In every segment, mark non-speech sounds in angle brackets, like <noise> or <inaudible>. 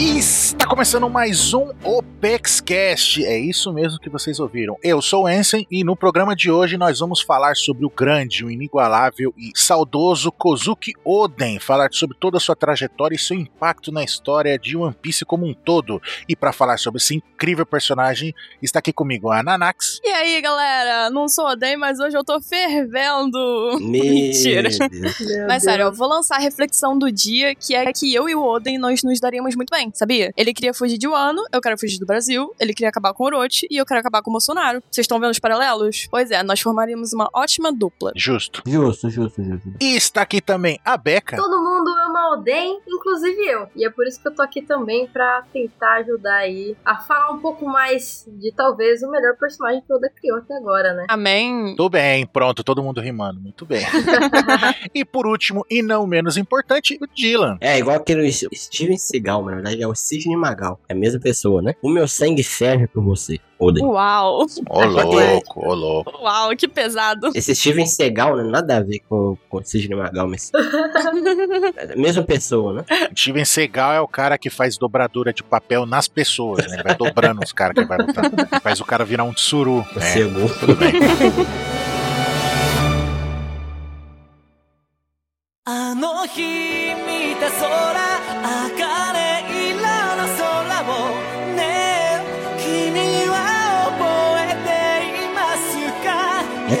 Está começando mais um OpexCast. É isso mesmo que vocês ouviram. Eu sou o Ensen e no programa de hoje nós vamos falar sobre o grande, o inigualável e saudoso Kozuki Oden, falar sobre toda a sua trajetória e seu impacto na história de One Piece como um todo. E para falar sobre esse incrível personagem, está aqui comigo a Nanax. E aí, galera? Não sou Oden, mas hoje eu tô fervendo. Meu <laughs> Mentira. Deus. Mas sério, eu vou lançar a reflexão do dia, que é que eu e o Oden nós nos daríamos muito bem, sabia? Ele queria fugir de Wano, eu quero fugir do Brasil, ele queria acabar com o Orochi e eu quero acabar com o Bolsonaro. Vocês estão vendo os paralelos? Pois é, nós formaríamos uma ótima dupla. Justo. Justo, justo, justo. E está aqui também a Beca. Todo mundo ama Oden, inclusive eu. E é por isso que eu tô aqui também pra tentar ajudar aí a falar um pouco mais de talvez o melhor personagem que o Oda criou até agora, né? Amém. Tudo bem, pronto, todo mundo rimando. Muito bem. <laughs> e por último, e não menos importante, o Dylan. É igual aquele Steven Seagal, mas na verdade é o Sidney Magal. É a mesma pessoa, né? O meu sangue serve por você, Oden. Uau. Ô louco, ô louco. Uau, que pesado. Esse Steven Seagal não nada a ver com, com o Sidney Magal, mas. <laughs> é a mesma pessoa, né? Steven Seagal é o cara que faz dobradura de papel nas pessoas, né? Ele vai dobrando os caras que vai lutar. Faz o cara virar um tsuru. O É, Segu. tudo bem. <laughs> あの日見た空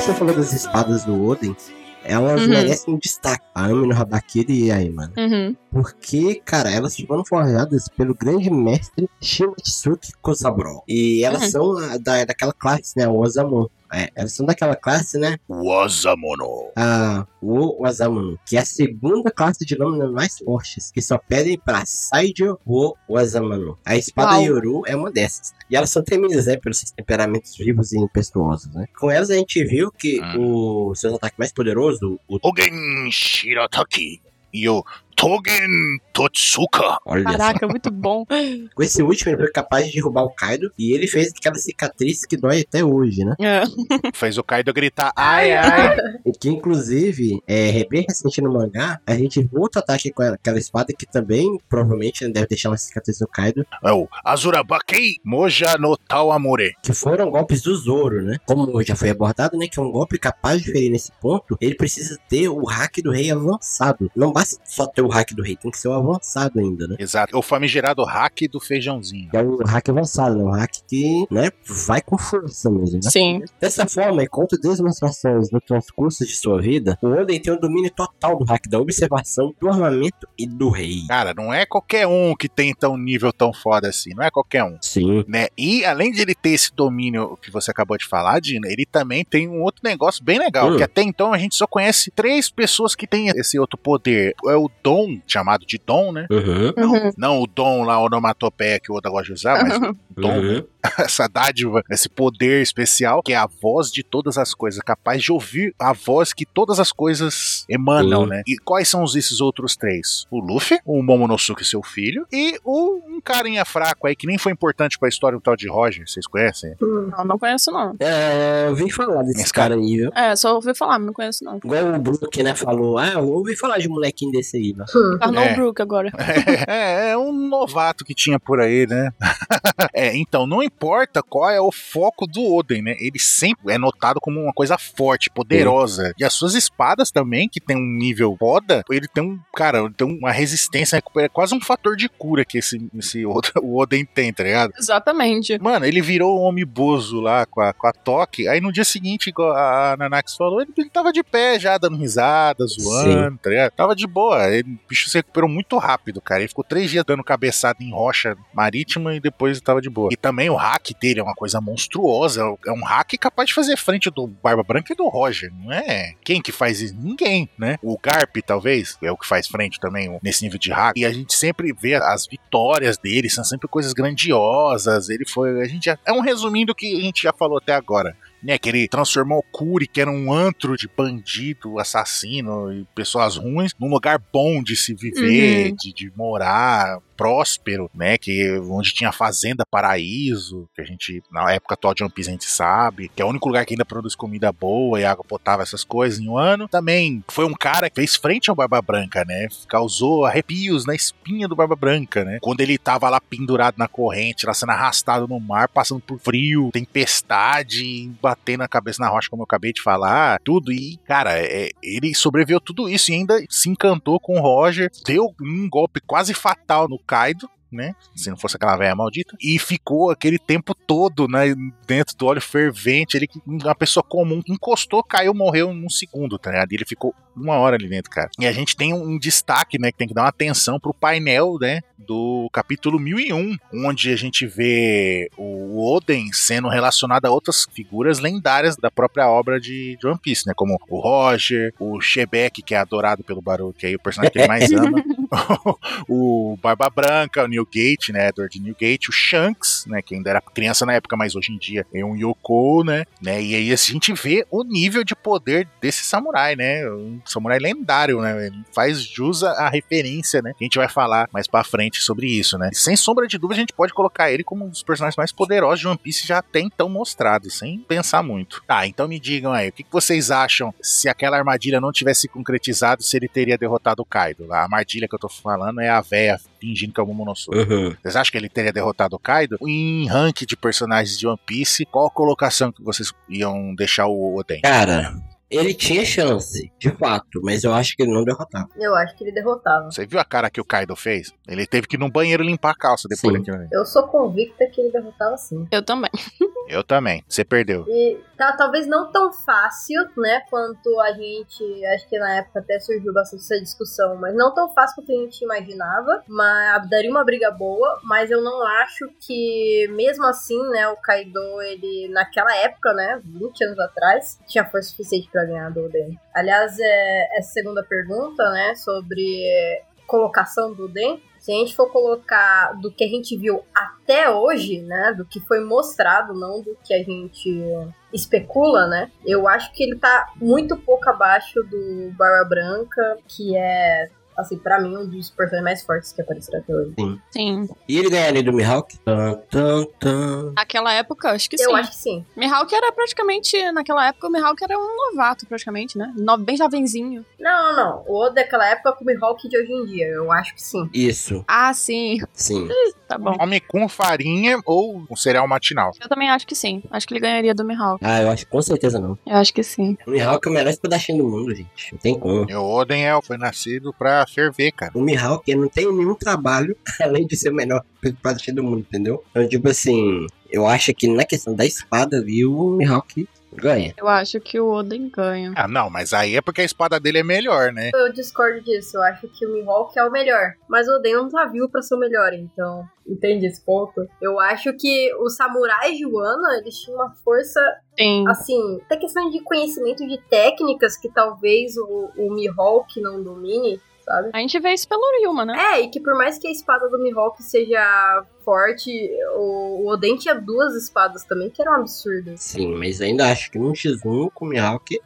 você falou das espadas do Oden, elas Uhum. merecem destaque. A Ami no Habakiri e aí, mano. Uhum. Porque, cara, elas foram forjadas pelo grande mestre Shimatsuki Kosaburo. E elas Uhum. são a- da, daquela classe, né? O Osamon. É, elas são daquela classe, né? Wasamono. a o Wazamun, que é a segunda classe de lâminas mais fortes, que só pedem pra Saijo o Wazamanu. A espada Uau. Yoru é uma dessas. E elas são temidas, né, pelos seus temperamentos vivos e impetuosos, né? Com elas a gente viu que o seu ataque mais poderoso, o Togen Shirataki. E o トゲン Totsuka. Olha Caraca, muito bom. só. <laughs> Com esse último, ele foi capaz de derrubar o Kaido e ele fez aquela cicatriz que dói até hoje, né? É. <laughs> Fez o Kaido gritar <laughs> ai ai. E que, inclusive, é bem recente no mangá, a gente viu outro ataque com aquela espada que também, provavelmente, deve deixar uma cicatriz no Kaido, É o Azurabakei Moja no Tawamure. que foram golpes do Zoro, né? Como já foi abordado, né? Que é um golpe capaz de ferir nesse ponto, ele precisa ter o hack do rei avançado. Não basta só ter o hack do rei, tem que ser o avançado ainda, né? Exato. O famigerado hack do feijãozinho. É um hack avançado, né? Um hack que, né, vai com força mesmo, né? Sim. Dessa forma, e contra demonstrações no transcurso de sua vida, o Oden tem um domínio total do hack da observação, do armamento e do rei. Cara, não é qualquer um que tem tão nível tão foda assim. Não é qualquer um. Sim. Né? E além de ele ter esse domínio que você acabou de falar, Dina, ele também tem um outro negócio bem legal. Hum. Que até então a gente só conhece três pessoas que têm esse outro poder. É o Dom, chamado de Dom, né? Uhum. Uhum. Não o Dom lá, onomatopeia que o Oda gosta de usar, mas o Dom, Uhum. <laughs> essa dádiva, esse poder especial, que é a voz de todas as coisas, capaz de ouvir a voz que todas as coisas emanam, Uhum. né? E quais são esses outros três? O Luffy, o Momonosuke, seu filho, e o um carinha fraco aí que nem foi importante pra história do tal de Roger, vocês conhecem? Não, não conheço, não. É, eu ouvi falar desse Esse cara aí, viu? É, só ouvi falar, mas não conheço, não. Igual o Brook, né, falou, ah, eu ouvi falar de um molequinho desse aí, né? Tornou É. o Brook agora. <laughs> É, é um novato que tinha por aí, né? <laughs> é, então, não importa qual é o foco do Oden, né? Ele sempre é notado como uma coisa forte, poderosa. E as suas espadas também, que tem um nível foda, ele tem um, cara, ele tem uma resistência, é quase um fator de cura que esse, esse Oden, <laughs> o Oden tem, tá ligado? Exatamente. Mano, ele virou um homem bozo lá com a, com a Toque. Aí no dia seguinte, igual a Nanax falou, ele, ele tava de pé já, dando risada, zoando, tá ligado? Tava de boa. Ele, o bicho se recuperou muito rápido, cara. Ele ficou três dias dando cabeçada em rocha marítima e depois tava de boa. E também o hack dele é uma coisa monstruosa. É um hack capaz de fazer frente do Barba Branca e do Roger. Não é? Quem que faz isso? Ninguém, né? O Garp, talvez, é o que faz frente também nesse nível de hack. E a gente sempre vê as vitórias dele, são sempre coisas grandiosas. Ele foi. A gente já, é um resumindo que a gente já falou até agora. Né? Que ele transformou o Kuri, que era um antro de bandido, assassino e pessoas ruins, num lugar bom de se viver, Uhum. de, de morar, próspero, né? Que onde tinha fazenda paraíso, que a gente na época atual de One Piece a gente sabe, que é o único lugar que ainda produz comida boa e água potável, essas coisas em um ano. Também foi um cara que fez frente ao Barba Branca, né? Causou arrepios na espinha do Barba Branca, né? Quando ele tava lá pendurado na corrente, lá sendo arrastado no mar, passando por frio, tempestade, batendo a cabeça na rocha, como eu acabei de falar, tudo. E, cara, é- ele sobreviveu tudo isso e ainda se encantou com o Roger, deu um golpe quase fatal no Kaido. Né? Se não fosse aquela velha maldita. E ficou aquele tempo todo né, dentro do óleo fervente. Ele, uma pessoa comum encostou, caiu, morreu num segundo, tá ligado? Ele ficou uma hora ali dentro, cara. E a gente tem um, um destaque, né? Que tem que dar uma atenção pro painel, né? Do capítulo 1001, onde a gente vê o Oden sendo relacionado a outras figuras lendárias da própria obra de, de One Piece, né? Como o Roger, o Shebek, que é adorado pelo Baruch, que é o personagem que ele mais ama. <laughs> <laughs> o Barba Branca, o Newgate, né? Edward Newgate, o Shanks, né? Que ainda era criança na época, mas hoje em dia é um Yoko, né? né? E aí a gente vê o nível de poder desse samurai, né? Um samurai lendário, né? Ele faz jus à referência, né? Que a gente vai falar mais pra frente sobre isso, né? Sem sombra de dúvida, a gente pode colocar ele como um dos personagens mais poderosos de One Piece já até então mostrados, sem pensar muito. Tá, então me digam aí, o que vocês acham se aquela armadilha não tivesse se concretizado, se ele teria derrotado o Kaido? A armadilha que eu tô falando é a véia fingindo que é o Momonosuke. Uhum. Vocês acham que ele teria derrotado o Kaido? Em rank de personagens de One Piece, qual a colocação que vocês iam deixar o Oden? Cara, ele tinha chance, de fato, mas eu acho que ele não derrotava. Eu acho que ele derrotava. Você viu a cara que o Kaido fez? Ele teve que ir no banheiro limpar a calça depois Sim. daquilo. Eu sou convicta que ele derrotava sim. Eu também. <laughs> Eu também. Você perdeu. E tá, talvez não tão fácil, né, quanto a gente, acho que na época até surgiu bastante essa discussão, mas não tão fácil quanto a gente imaginava, mas daria uma briga boa, mas eu não acho que, mesmo assim, né, o Kaido, ele, naquela época, né, 20 anos atrás, tinha força suficiente pra ganhar do Oden. Aliás, é, essa segunda pergunta, né, sobre colocação do Oden, se a gente for colocar do que a gente viu até hoje, né, do que foi mostrado, não do que a gente especula, né, eu acho que ele tá muito pouco abaixo do Barba Branca, que é, assim, pra mim, um dos personagens mais fortes que apareceram até hoje. Sim. E ele ganharia do Mihawk? Tan, tan, tan. Naquela época, acho que Eu sim. acho que sim. Mihawk era praticamente, naquela época, o Mihawk era um novato, praticamente, né? No, bem jovenzinho. Não, não, não. O Oda daquela época com o Mihawk de hoje em dia, eu acho que sim. Isso, Ah, sim. sim. Tá bom. Come com farinha ou um cereal matinal? Eu também acho que sim. Acho que ele ganharia do Mihawk. Ah, eu acho que com certeza não. Eu acho que sim. O Mihawk é o melhor espadachim do mundo, gente. Não tem como. E o Oden é, foi nascido pra ferver, cara. O Mihawk não tem nenhum trabalho <laughs> além de ser o melhor espadachim do mundo, entendeu? Então, tipo assim, eu acho que na questão da espada ali, o Mihawk ganha. Eu acho que o Oden ganha. Ah, não, mas aí é porque a espada dele é melhor, né? Eu discordo disso. Eu acho que o Mihawk é o melhor. Mas o Oden não tá vivo pra ser o melhor, então. Entende esse ponto? Eu acho que os samurais de Wano, eles tinham uma força, Sim. assim, até questão de conhecimento de técnicas que talvez o, o Mihawk não domine, sabe? A gente vê isso pelo Ryuma, né? É, e que por mais que a espada do Mihawk seja forte, o, o Oden tinha duas espadas também, que eram absurdas. Sim, mas ainda acho que num X1 com o Mihawk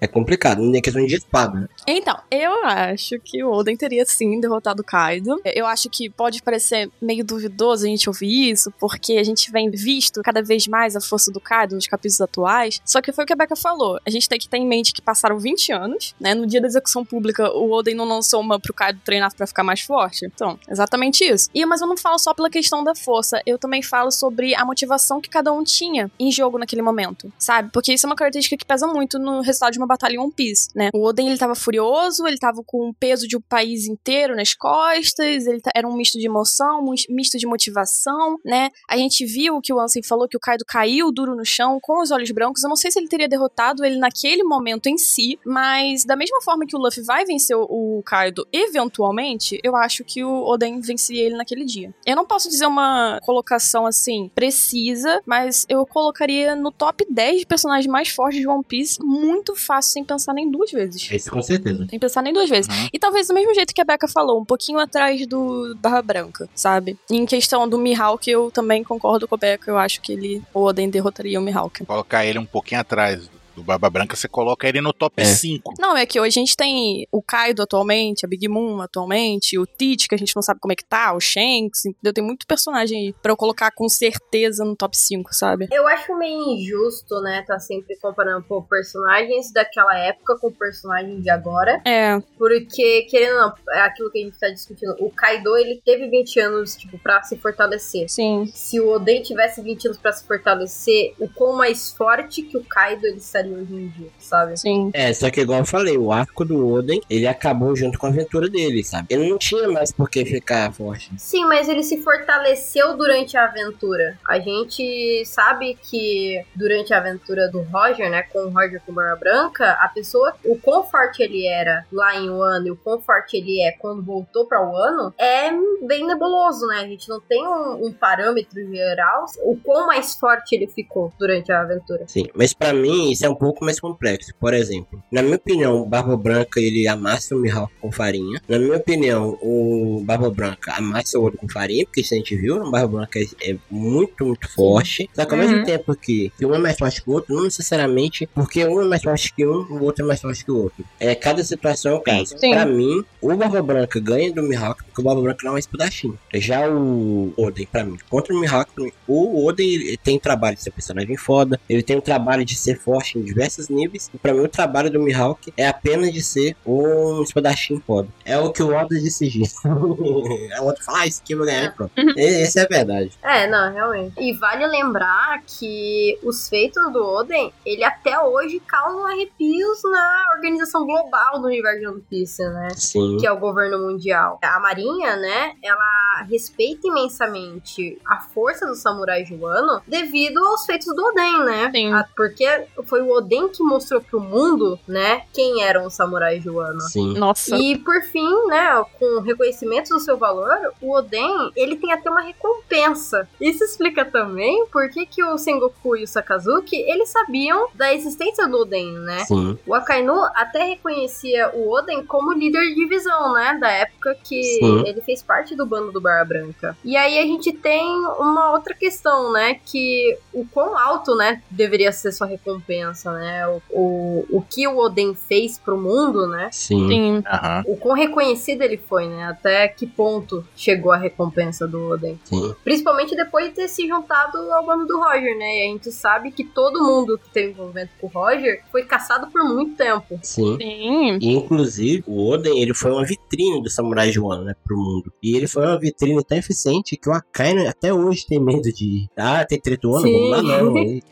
é complicado. Não é questão de espada, né? Então, eu acho que o Oden teria sim derrotado o Kaido. Eu acho que pode parecer meio duvidoso a gente ouvir isso, porque a gente vem visto cada vez mais a força do Kaido nos capítulos atuais. Só que foi o que a Becca falou. A gente tem que ter em mente que passaram 20 anos, né? No dia da execução pública, o Oden não lançou uma pro Kaido treinar pra ficar mais forte. Então, exatamente isso. E, mas eu não falo só pela questão da força, eu também falo sobre a motivação que cada um tinha em jogo naquele momento, sabe? Porque isso é uma característica que pesa muito no resultado de uma batalha em One Piece, né? O Oden, ele tava furioso, ele tava com o peso de um país inteiro nas costas, ele era um misto de emoção, um misto de motivação, né? A gente viu que o Ansem falou que o Kaido caiu duro no chão com os olhos brancos. Eu não sei se ele teria derrotado ele naquele momento em si, mas da mesma forma que o Luffy vai vencer o- o Kaido eventualmente, eu acho que o Oden venceria ele naquele dia. Eu não posso dizer uma colocação assim precisa, mas eu colocaria no top 10 de personagens mais fortes de One Piece muito fácil fácil sem pensar nem duas vezes. Isso com certeza. Sem pensar nem duas vezes. Uhum. E talvez do mesmo jeito que a Becca falou, um pouquinho atrás do Barra Branca, sabe? Em questão do Mihawk, eu também concordo com a Becca. Eu acho que ele, o Oden derrotaria o Mihawk. Colocar ele um pouquinho atrás do Barba Branca, você coloca ele no top É. 5. Não, é que hoje a gente tem o Kaido atualmente, a Big Moon atualmente, o Teach, que a gente não sabe como é que tá, o Shanks, entendeu? Tem muito personagem aí pra eu colocar com certeza no top 5, sabe? Eu acho meio injusto, né, tá sempre comparando pô, personagens daquela época com personagens de agora. É, Porque, querendo ou não, é aquilo que a gente tá discutindo. O Kaido, ele teve 20 anos, tipo, pra se fortalecer. sim. Se o Oden tivesse 20 anos pra se fortalecer, o quão mais forte que o Kaido ele estaria hoje em dia, sabe? Sim. É, só que igual eu falei, o arco do Oden, ele acabou junto com a aventura dele, sabe? Ele não tinha mais por que ficar forte. Sim, mas ele se fortaleceu durante a aventura. A gente sabe que durante a aventura do Roger, né, com o Roger com Barba Branca, a pessoa, o quão forte ele era lá em Wano e o quão forte ele é quando voltou pra Wano, é bem nebuloso, né? A gente não tem um, um parâmetro geral, o quão mais forte ele ficou durante a aventura. Sim, mas pra mim isso é um pouco mais complexo. Por exemplo, na minha opinião, o Barba Branca ele amassa o Mihawk com farinha. Na minha opinião, o Barba Branca amassa o outro com farinha, porque isso a gente viu, o Barba Branca é, é muito, muito forte. Só que ao Uhum. mesmo tempo que, que um é mais forte que o outro, não necessariamente porque um é mais forte que um, o outro é mais forte que o outro. É, cada situação é o caso. Sim. Pra mim, o Barba Branca ganha do Mihawk porque o Barba Branca não é espadachim. Já o Oden, pra mim, contra o Mihawk, o Oden ele tem trabalho de ser personagem foda, ele tem o trabalho de ser forte em diversos níveis, e pra mim o trabalho do Mihawk é apenas de ser um espadachim foda. É o que o Oda decidiu. <laughs> é o outro fala, ah, isso aqui eu vou ganhar, e pronto. E- Essa é a verdade. É, não, realmente. E vale lembrar que os feitos do Oden, ele até hoje causam arrepios na organização global do universo de One Piece, né? Sim. que é o governo mundial. A Marinha, né, ela respeita imensamente a força dos samurais de Wano devido aos feitos do Oden, né? Sim. A- porque foi o Oden que mostrou pro mundo, né, quem eram os samurais de Wano. Sim. Nossa. E por fim, né, com o reconhecimento do seu valor, o Oden, ele tem até uma recompensa. Isso explica também por que, que o Sengoku e o Sakazuki, eles sabiam da existência do Oden, né? Sim. O Akainu até reconhecia o Oden como líder de divisão, né? Da época que Sim. ele fez parte do bando do Barba Branca. E aí a gente tem uma outra questão, né? Que o quão alto, né? Deveria ser sua recompensa, né? O, o, o que o Oden fez pro mundo, né? Sim. Sim. Aham. O quão reconhecido ele foi, né? Até que ponto chegou a recompensa do Oden. Sim. Principalmente depois de ter se juntado ao bando do Roger, né? E a gente sabe que todo mundo que teve envolvimento com o Roger foi caçado por muito tempo. Sim. Sim. E inclusive, o Oden, ele foi uma vitrine do Samurai Wano, né, pro mundo. E ele foi uma vitrine tão eficiente que o Akainu até hoje tem medo de ir. Ah, tem treta Wano? Vamos lá não. <laughs> Aí,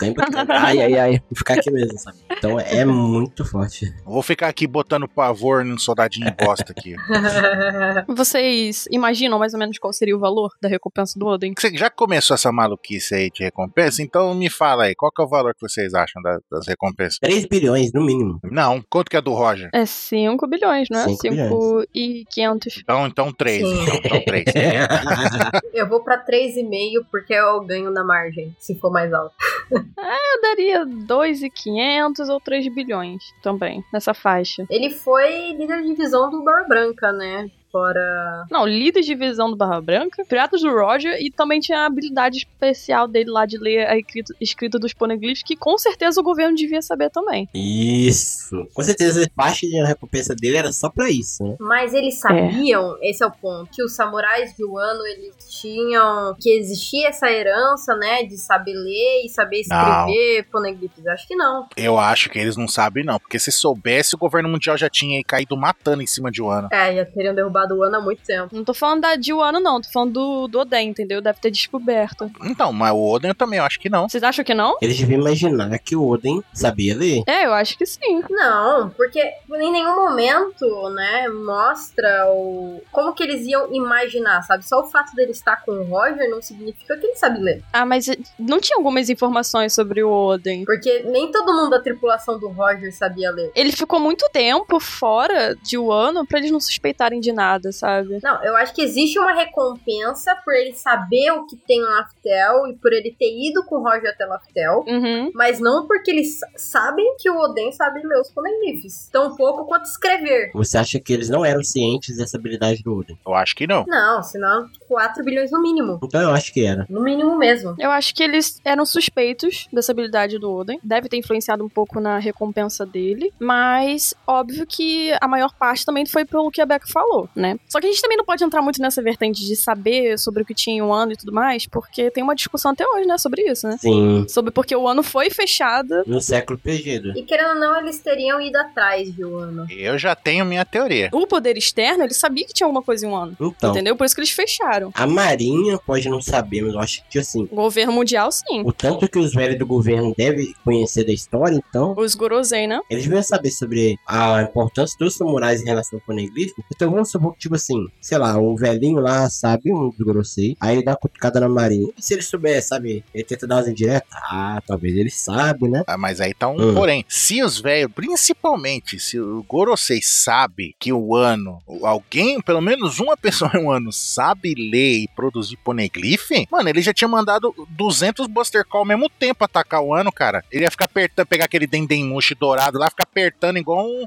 ganha pra caralho. Ai, ai, ai. Vou ficar aqui mesmo, sabe? Então é muito forte. Vou ficar aqui botando pavor num soldadinho bosta aqui. <laughs> Vocês imaginam mais ou menos qual seria o valor da recompensa do Oden? Você já começou essa maluquice aí de recompensa? Então me fala aí, qual que é o valor que vocês acham da- das recompensas? 3 bilhões, no mínimo. Não, quanto que é do Roger? É 5 bilhões, não é? Cinco 5 e 500. Então, então três. Sim. Então, então três. <laughs> Eu vou pra 3,5 porque eu ganho na margem, se for mais alto. Eu daria 2,500 ou 3 bilhões também, nessa faixa. Ele foi líder de divisão do Barba Branca, né? Fora. Não, líder de visão do Barra Branca, Piratas do Roger e também tinha a habilidade especial dele lá de ler a escrita, escrita dos poneglyphs, que com certeza o governo devia saber também. Isso. Com certeza, parte da recompensa dele era só pra isso, né? Mas eles sabiam, esse é o ponto, que os samurais de Wano, eles tinham. que existia essa herança, né? De saber ler e saber escrever poneglyphs. Acho que não. Eu acho que eles não sabem, não. Porque se soubesse, o governo mundial já tinha aí caído matando em cima de Wano. É, já teriam derrubado o Wano há muito tempo. Não tô falando da de Wano, não, tô falando do, do Oden, entendeu? Deve ter descoberto. Então, mas o Oden eu também eu acho que não. Vocês acham que não? Eles deviam imaginar que o Oden sabia ler. É, eu acho que sim. Não, porque em nenhum momento, né, mostra o como que eles iam imaginar, sabe? Só o fato dele estar com o Roger não significa que ele sabe ler. Ah, mas não tinha algumas informações sobre o Oden. Porque nem todo mundo da tripulação do Roger sabia ler. Ele ficou muito tempo fora de Wano pra eles não suspeitarem de nada. Nada, sabe? Não, eu acho que existe uma recompensa por ele saber o que tem no Laftel e por ele ter ido com o Roger até Laftel. Uhum. Mas não porque eles sa- sabem que o Oden sabe ler os poneglyphs. Tão pouco quanto escrever. Você acha que eles não eram cientes dessa habilidade do Oden? Eu acho que não. Não, senão 4 bilhões no mínimo. Então eu acho que era. No mínimo mesmo. Eu acho que eles eram suspeitos dessa habilidade do Oden. Deve ter influenciado um pouco na recompensa dele. Mas, óbvio que a maior parte também foi pelo que a Becca falou, né? Só que a gente também não pode entrar muito nessa vertente de saber sobre o que tinha em um ano e tudo mais, porque tem uma discussão até hoje, né, sobre isso, né? Sim. Sobre porque o ano foi fechado. No século perdido. E querendo ou não, eles teriam ido atrás de Wano. Eu já tenho minha teoria. O poder externo, ele sabia que tinha alguma coisa em um ano. Então, Entendeu? Por isso que eles fecharam. a Marinha pode não saber, mas eu acho que assim. O governo mundial, sim. O tanto que os velhos do governo devem conhecer da história, então, Os Gorosei, né? eles devem saber sobre a importância dos samurais em relação ao poneglyph. Então vamos supor tipo assim, sei lá, um velhinho lá sabe, um dos Gorosei, aí ele dá uma cutucada na marinha. E se ele souber, sabe, ele tenta dar umas indiretas? Ah, talvez ele sabe, né? Ah, mas aí tá um Hum. porém. Se os velhos, principalmente se o Gorosei sabe que o ano, alguém, pelo menos uma pessoa em <laughs> um ano, sabe ler e produzir poneglyph, mano, ele já tinha mandado 200 Buster Call ao mesmo tempo atacar o ano, cara. Ele ia ficar apertando, pegar aquele Dendemushi dourado lá, ficar apertando igual um.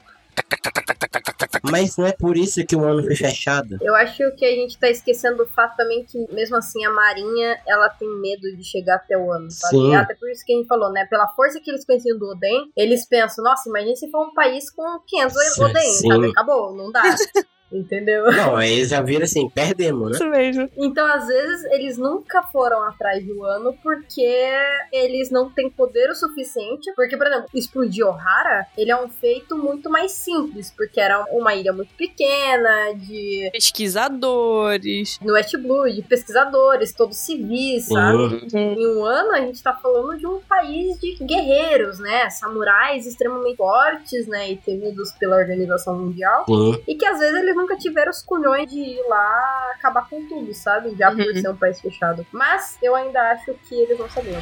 Mas não é por isso que o ano foi fechado. Eu acho que a gente tá esquecendo do fato também que, mesmo assim, a Marinha, ela tem medo de chegar até o ano, sabe? Sim. Até por isso que a gente falou, né? Pela força que eles conheciam do Oden, eles pensam, nossa, imagina se for um país com 500 Sim, Oden, sabe? Acabou, não dá. <laughs> Entendeu? Não, aí eles já viram assim, perdemos, né? Isso mesmo. Então, às vezes, eles nunca foram atrás do ano porque eles não têm poder o suficiente. Porque, por exemplo, explodir Ohara, ele é um feito muito mais simples, porque era uma ilha muito pequena, de Pesquisadores. no West Blue, de pesquisadores, todos civis, sabe? Uhum. Em um ano, a gente tá falando de um país de guerreiros, né? Samurais extremamente fortes, né? E temidos pela organização mundial. Sim. E que às vezes eles nunca tiveram os culhões de ir lá acabar com tudo, sabe? Já por Uhum. ser um país fechado. Mas eu ainda acho que eles vão saber.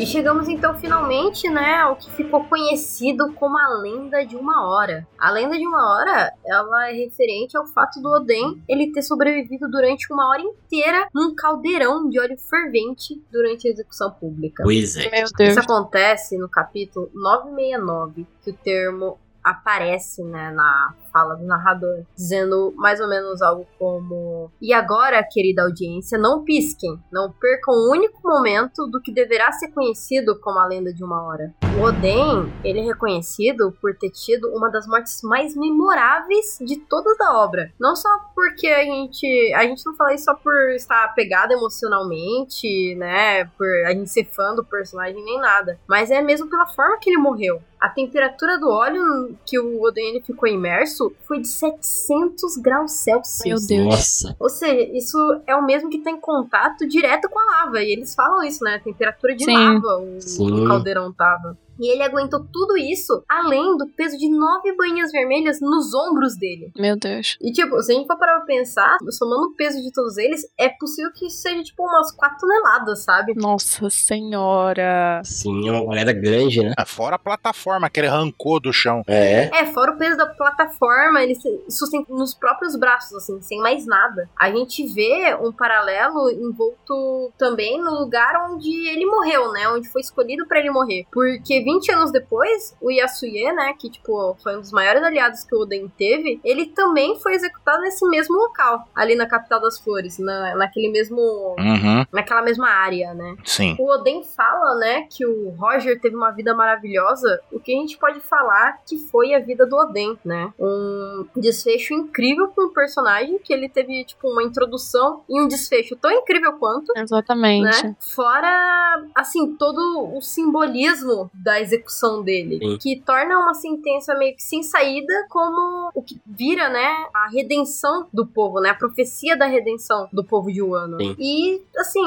E chegamos então finalmente, né, ao que ficou conhecido como a lenda de uma hora. A lenda de uma hora, ela é referente ao fato do Oden ele ter sobrevivido durante uma hora inteira num caldeirão de óleo fervente durante a execução pública. Pois é. Meu Deus. Isso acontece no capítulo 969, que o termo aparece né, na fala do narrador, dizendo mais ou menos algo como: E agora, querida audiência, não pisquem, não percam o único momento do que deverá ser conhecido como a lenda de uma hora. O Oden, ele é reconhecido por ter tido uma das mortes mais memoráveis de toda a obra. Não só porque a gente. A gente não fala isso só por estar apegado emocionalmente, né? Por a gente ser fã do personagem nem nada. Mas é mesmo pela forma que ele morreu. A temperatura do óleo que o Oden ficou imerso foi de 700 graus Celsius. Meu Deus. Nossa. Ou seja, isso é o mesmo que tá em contato direto com a lava. E eles falam isso, né? A temperatura de Sim. lava o, Sim. o caldeirão tava. E ele aguentou tudo isso, além do peso de nove banhas vermelhas nos ombros dele. Meu Deus. E, tipo, se a gente for parar pra pensar, somando o peso de todos eles, é possível que seja, tipo, umas 4 toneladas, sabe? Nossa senhora. Sim, é uma galera grande, né? Ah, Fora a plataforma que ele arrancou do chão. É. É, fora o peso da plataforma, ele se sustenta nos próprios braços, assim, sem mais nada. A gente vê um paralelo envolto também no lugar onde ele morreu, né? Onde foi escolhido pra ele morrer. Porque 20 anos depois, o Yasuye, né? Que, tipo, foi um dos maiores aliados que o Oden teve, ele também foi executado nesse mesmo local, ali na capital das flores, na, naquele mesmo. Uhum, naquela mesma área, né? sim. O Oden fala, né, que o Roger teve uma vida maravilhosa. O que a gente pode falar que foi a vida do Oden, né? Um desfecho incrível com o personagem, que ele teve, tipo, uma introdução e um desfecho tão incrível quanto. Exatamente. Né? Fora, assim, todo o simbolismo da da execução dele. Sim. Que torna uma sentença meio que sem saída, como o que vira, né, a redenção do povo, né? A profecia da redenção do povo de Wano. Sim. E, assim,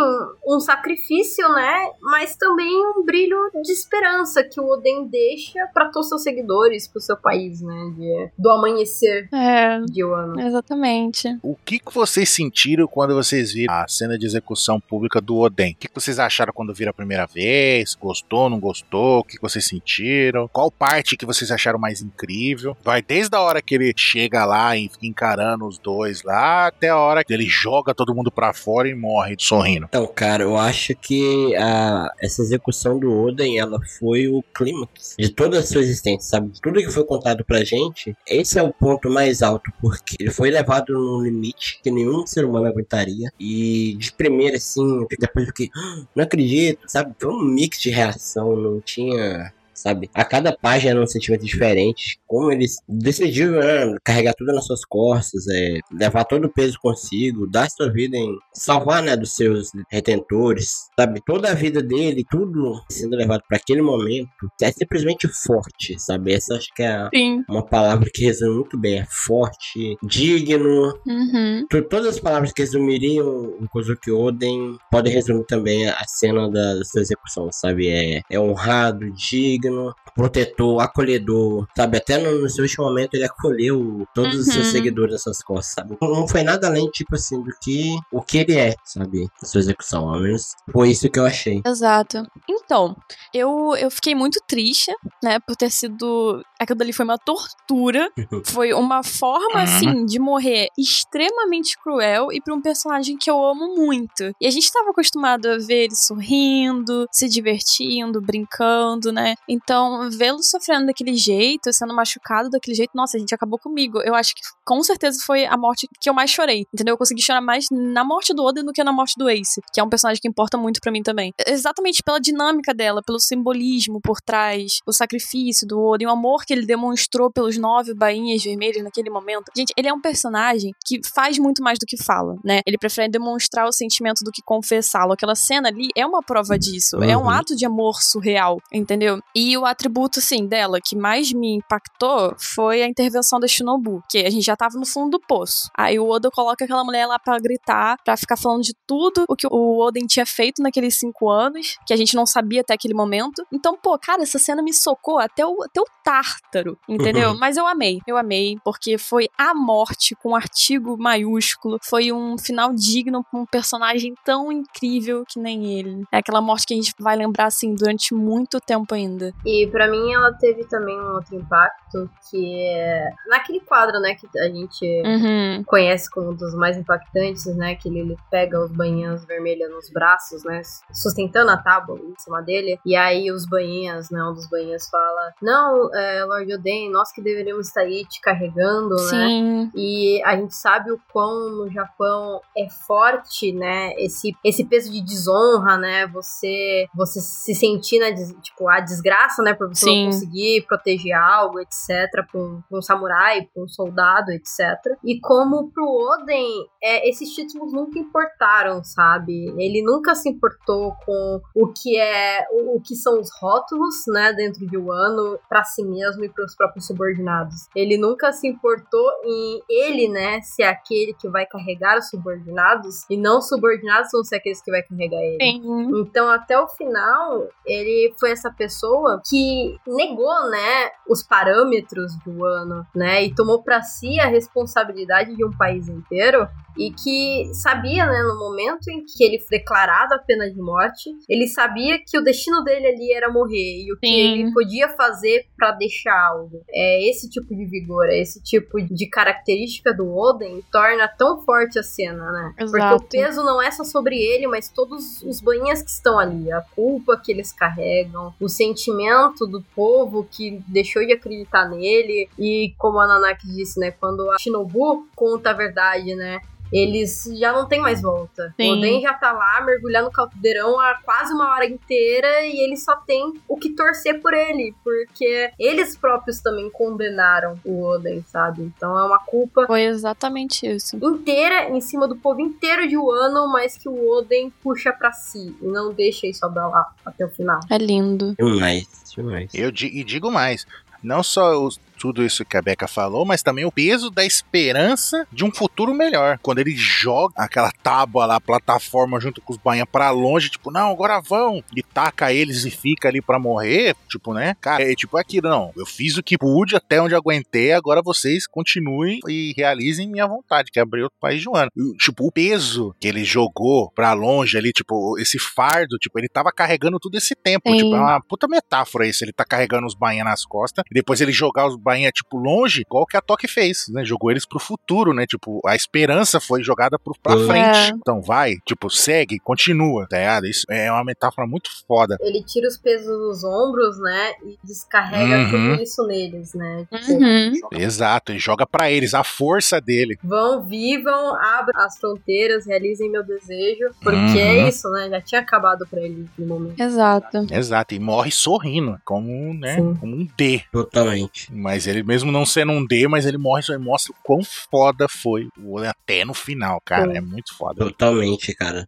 um sacrifício, né? Mas também um brilho de esperança que o Oden deixa para todos os seus seguidores, pro seu país, né? De- do amanhecer É, de Wano. exatamente. O que, que vocês sentiram quando vocês viram a cena de execução pública do Oden? O que, que vocês acharam quando viram a primeira vez? Gostou, não gostou? Que vocês sentiram? Qual parte que vocês acharam mais incrível? Vai desde a hora que ele chega lá e fica encarando os dois lá, até a hora que ele joga todo mundo pra fora e morre sorrindo. Então, cara, eu acho que a, essa execução do Oden, ela foi o clímax de toda a sua existência, sabe? Tudo que foi contado pra gente, esse é o ponto mais alto, porque ele foi levado num limite que nenhum ser humano aguentaria. E de primeira, assim, depois eu fiquei, "Ah, não acredito, sabe? Foi um mix de reação, não tinha é. Sabe? A cada página era um sentimento diferente. Como eles decidiram né, carregar tudo nas suas costas, é, levar todo o peso consigo, dar sua vida em salvar, né, dos seus retentores, sabe? Toda a vida dele, tudo sendo levado para aquele momento, é simplesmente forte, sabe? Essa acho que é Sim. uma palavra que resume muito bem. É forte, digno, Uhum. Todas as palavras que resumiriam o Kozuki Oden podem resumir também a cena da, da sua execução, sabe? É, é honrado, digno, protetor, acolhedor, sabe? Até no, no seu último momento ele acolheu todos os seus Uhum. seguidores nas suas costas, sabe? Não, não foi nada além, tipo assim, do que o que ele é, sabe? Na sua execução, ao menos foi isso que eu achei. Exato. Então, eu, eu fiquei muito triste, né, por ter sido. Aquilo dali foi uma tortura. <laughs> Foi uma forma, Uhum. assim, de morrer extremamente cruel e pra um personagem que eu amo muito. E a gente tava acostumado a ver ele sorrindo, se divertindo, brincando, né? Então, vê-lo sofrendo daquele jeito, sendo machucado daquele jeito, nossa, a gente acabou comigo. Eu acho que com certeza foi a morte que eu mais chorei, entendeu? Eu consegui chorar mais na morte do Oden do que na morte do Ace, que é um personagem que importa muito pra mim também. Exatamente pela dinâmica dela, pelo simbolismo por trás, o sacrifício do Oden, o amor que ele demonstrou pelos nove bainhas vermelhas naquele momento. Gente, ele é um personagem que faz muito mais do que fala, né? Ele prefere demonstrar o sentimento do que confessá-lo. Aquela cena ali é uma prova disso. É um Uhum. ato de amor surreal, entendeu? E o atributo, assim, dela que mais me impactou foi a intervenção da Shinobu, que a gente já tava no fundo do poço. Aí o Oda coloca aquela mulher lá pra gritar, pra ficar falando de tudo o que o Oden tinha feito naqueles cinco anos, que a gente não sabia até aquele momento. Então, pô, cara, essa cena me socou até o, até o tártaro, entendeu? Uhum. Mas eu amei, eu amei, porque foi a morte com um artigo maiúsculo, foi um final digno pra um personagem tão incrível que nem ele. É aquela morte que a gente vai lembrar, assim, durante muito tempo ainda. E pra mim ela teve também um outro impacto, que é naquele quadro, né, que a gente Uhum. conhece como um dos mais impactantes, né, que ele, ele pega os bainhas vermelhas nos braços, né, sustentando a tábua em cima dele, e aí os bainhas, né, um dos bainhas fala, não, é, Lord Oden, nós que deveríamos estar aí te carregando, né, Sim. e a gente sabe o quão no Japão é forte, né? Esse, esse peso de desonra, né? Você você se sentir na tipo a desgraça, né? Por você Sim. conseguir proteger algo, etc. Para um, pra um samurai, para um soldado, etc. E como pro Oden, é, esses títulos nunca importaram, sabe? Ele nunca se importou com o que é o, o que são os rótulos, né? Dentro de Wano para si mesmo e para os próprios subordinados. Ele nunca se importou em ele, né, ser aquele que vai carregar os subordinados e não os subordinados vão ser aqueles que vai carregar ele. Sim. Então, até o final, ele foi essa pessoa que negou, né, os parâmetros do ano, né, e tomou pra si a responsabilidade de um país inteiro e que sabia, né, no momento em que ele foi declarado a pena de morte, ele sabia que o destino dele ali era morrer e o que Sim. ele podia fazer pra deixar algo. É esse tipo de vigor, é esse tipo de característica do Oden torna tão forte a cena, né? Porque Exato. o peso não é só sobre ele, mas todos os banhas que estão ali, a culpa que eles carregam, o sentimento do povo que deixou de acreditar nele. E como a Nanaki disse, né, quando a Shinobu conta a verdade, né, eles já não tem mais volta. Sim. O Oden já tá lá mergulhando no caldeirão há quase uma hora inteira e ele só tem o que torcer por ele, porque eles próprios também condenaram o Oden, sabe? Então é uma culpa Foi exatamente isso. inteira em cima do povo inteiro de Wano, mas que o Oden puxa pra si e não deixa isso abalar até o final. É lindo. Demais, demais. Eu e digo mais. Não só os- tudo isso que a Becca falou, mas também o peso da esperança de um futuro melhor. Quando ele joga aquela tábua lá, plataforma junto com os bainha pra longe, tipo, não, agora vão. E taca eles e fica ali pra morrer, tipo, né? Cara, é tipo aquilo, não. Eu fiz o que pude até onde aguentei, agora vocês continuem e realizem minha vontade, que é abrir outro país de um ano. E, Tipo, o peso que ele jogou pra longe ali, tipo, esse fardo, tipo, ele tava carregando tudo esse tempo. Sim. Tipo, é uma puta metáfora isso. Ele tá carregando os bainha nas costas e depois ele jogar os bainha, tipo, longe, igual que a Toque fez, né? Jogou eles pro futuro, né? Tipo, a esperança foi jogada pro, pra É. frente. Então vai, tipo, segue, continua, tá ligado? Isso é uma metáfora muito foda. Ele tira os pesos dos ombros, né? E descarrega Uhum. tudo isso neles, né? Tipo, Uhum. Exato, ele joga pra eles a força dele. Vão, vivam, abram as fronteiras, realizem meu desejo. Porque Uhum. é isso, né? Já tinha acabado pra eles no momento. Exato. Exato, e morre sorrindo, como, né? Sim. Como um D. Totalmente. Mas ele mesmo não sendo um D, mas ele morre e mostra o quão foda foi o Oden até no final, cara. É muito foda. Totalmente, cara.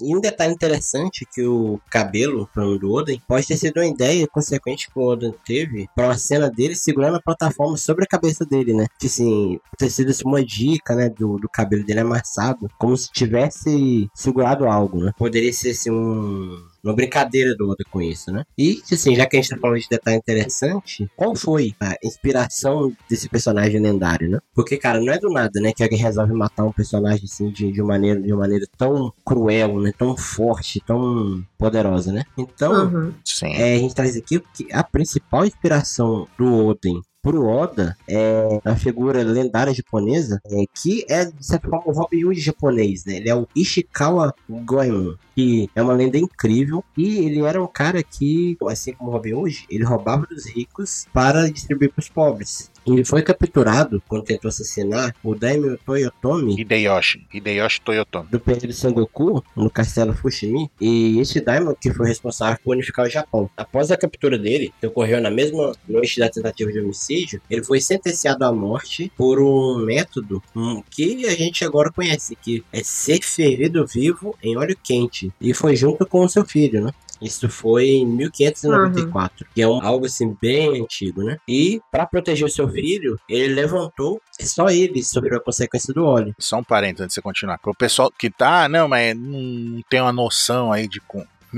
E um detalhe interessante que o cabelo do Oden pode ter sido uma ideia consequente que o Oden teve pra uma cena dele segurando a plataforma sobre a cabeça dele, né? Que assim, ter sido assim, uma dica, né, do, do cabelo dele amassado, como se tivesse segurado algo, né? Poderia ser assim um uma brincadeira do Oda com isso, né? E, assim, já que a gente tá falando de detalhe interessante, qual foi a inspiração desse personagem lendário, né? Porque, cara, não é do nada, né, que alguém resolve matar um personagem, assim, de, de, maneira, de uma maneira tão cruel, né? Tão forte, tão poderosa, né? Então, Uhum. É, a gente traz aqui que a principal inspiração do Oden pro Oda é a figura lendária japonesa, é, que é, de certa forma, o Robin Hood japonês, né? Ele é o Ishikawa Goemon, que é uma lenda incrível, e ele era um cara que, assim como o Robin Hood, ele roubava dos ricos para distribuir para os pobres. Ele foi capturado quando tentou assassinar o Daimyo Toyotomi Hideyoshi. Hideyoshi Toyotomi. do período Sengoku, no castelo Fushimi, e esse Daimon que foi responsável por unificar o Japão. Após a captura dele, que ocorreu na mesma noite da tentativa de homicídio, ele foi sentenciado à morte por um método hum, que a gente agora conhece, que é ser fervido vivo em óleo quente. E foi junto com o seu filho, né? Isso foi em 1594, que é um, algo assim bem antigo, né? E para proteger o seu filho, ele levantou, só ele sofreu a consequência do óleo. Só um parênteses antes de você continuar. Pro pessoal que tá, ah, não, mas não tem uma noção aí de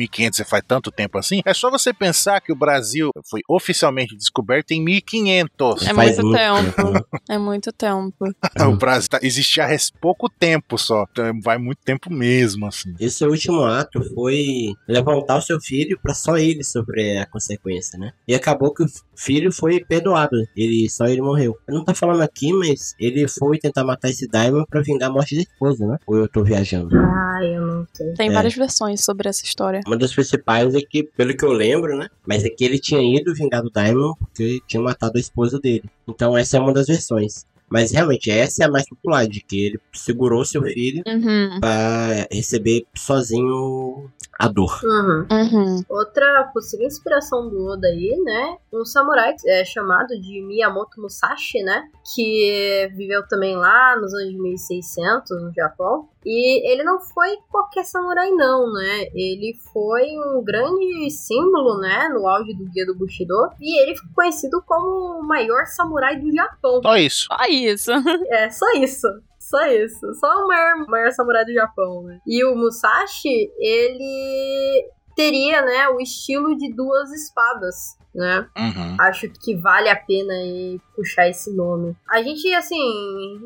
com 1500 faz tanto tempo assim. É só você pensar que o Brasil foi oficialmente descoberto em 1500. É Faz muito tempo. É muito tempo. <laughs> o Brasil tá, existia há pouco tempo só. Então, vai muito tempo mesmo, assim. Esse último ato foi levantar o seu filho para só ele sofrer a consequência, né? E acabou que o filho foi perdoado. Ele só ele morreu. Eu não tá falando aqui, mas ele foi tentar matar esse Daimon para vingar a morte da esposa, né? Ou eu tô viajando? Ah, eu não sei. Tem É. várias versões sobre essa história. Uma das principais é que, pelo que eu lembro, né? Mas é que ele tinha ido vingar do Daimon porque ele tinha matado a esposa dele. Então essa é uma das versões. Mas realmente, essa é a mais popular, de que ele segurou seu filho Uhum. pra receber sozinho a dor. Uhum. Uhum. Outra possível inspiração do Oda aí, né? Um samurai é chamado de Miyamoto Musashi, né? Que viveu também lá nos anos de 1600 no Japão. E ele não foi qualquer samurai, não, né? Ele foi um grande símbolo, né? No auge do Guia do Bushido. E ele ficou conhecido como o maior samurai do Japão. Só isso. Só isso. É, só isso. Só isso. Só o maior, maior samurai do Japão, né? E o Musashi, ele teria, né, o estilo de duas espadas, né? Uhum. Acho que vale a pena aí puxar esse nome. A gente, assim,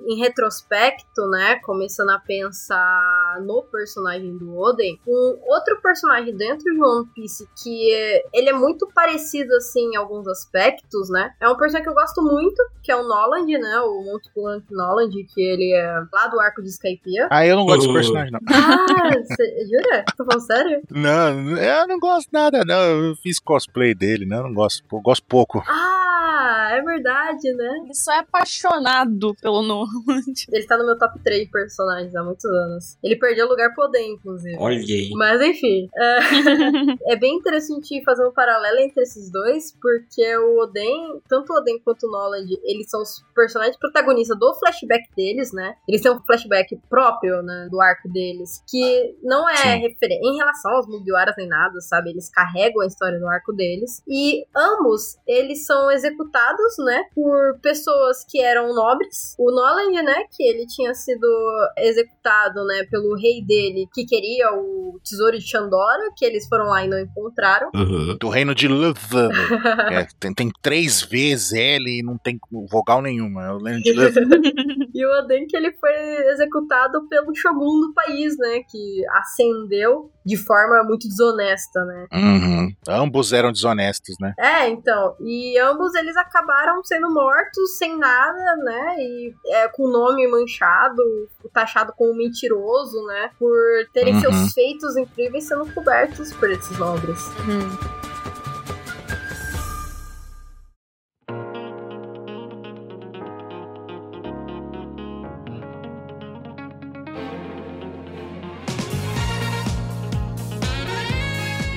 em retrospecto, né, começando a pensar no personagem do Oden, um outro personagem dentro de One Piece que é, ele é muito parecido, assim, em alguns aspectos, né? É um personagem que eu gosto muito, que é o Noland, né, o Monte Blanc Noland, que ele é lá do arco de Skypiea. Ah, eu não gosto desse personagem, não. Ah, cê, jura? Tô falando sério? Não, eu não gosto nada, não. Eu fiz cosplay dele, não, eu não gosto. Eu gosto pouco. Ah, é verdade, né? Ele só é apaixonado pelo Norland. <laughs> Ele tá no meu top 3 personagens há muitos anos. Ele perdeu lugar pro Oden, inclusive. Olha aí. Mas enfim, é, <laughs> é bem interessante fazer um paralelo entre esses dois, porque o Oden, tanto o Oden quanto o Noland, eles são os personagens protagonistas do flashback deles, né? Eles têm um flashback próprio, né, do arco deles, que não é referente em relação aos Mugiwaras nem nada, sabe? Eles carregam a história do arco deles. E ambos, eles são executados, né, por pessoas que eram nobres. O Noland, né, que ele tinha sido executado, né, pelo rei dele, que queria o tesouro de Chandora, que eles foram lá e não encontraram. Uhum. Do reino de Luthan. É, tem, tem três vezes L e não tem vogal nenhuma. É o reino de. <laughs> E o Oden que ele foi executado pelo shogun do país, né, que ascendeu de forma muito desonesta, né. Uhum. Ambos eram desonestos, né? É, então, e ambos eles acabaram sendo mortos sem nada, né, e é, com o nome manchado, taxado como mentiroso, né, por terem Uhum. seus feitos incríveis sendo cobertos por esses nobres. Hum.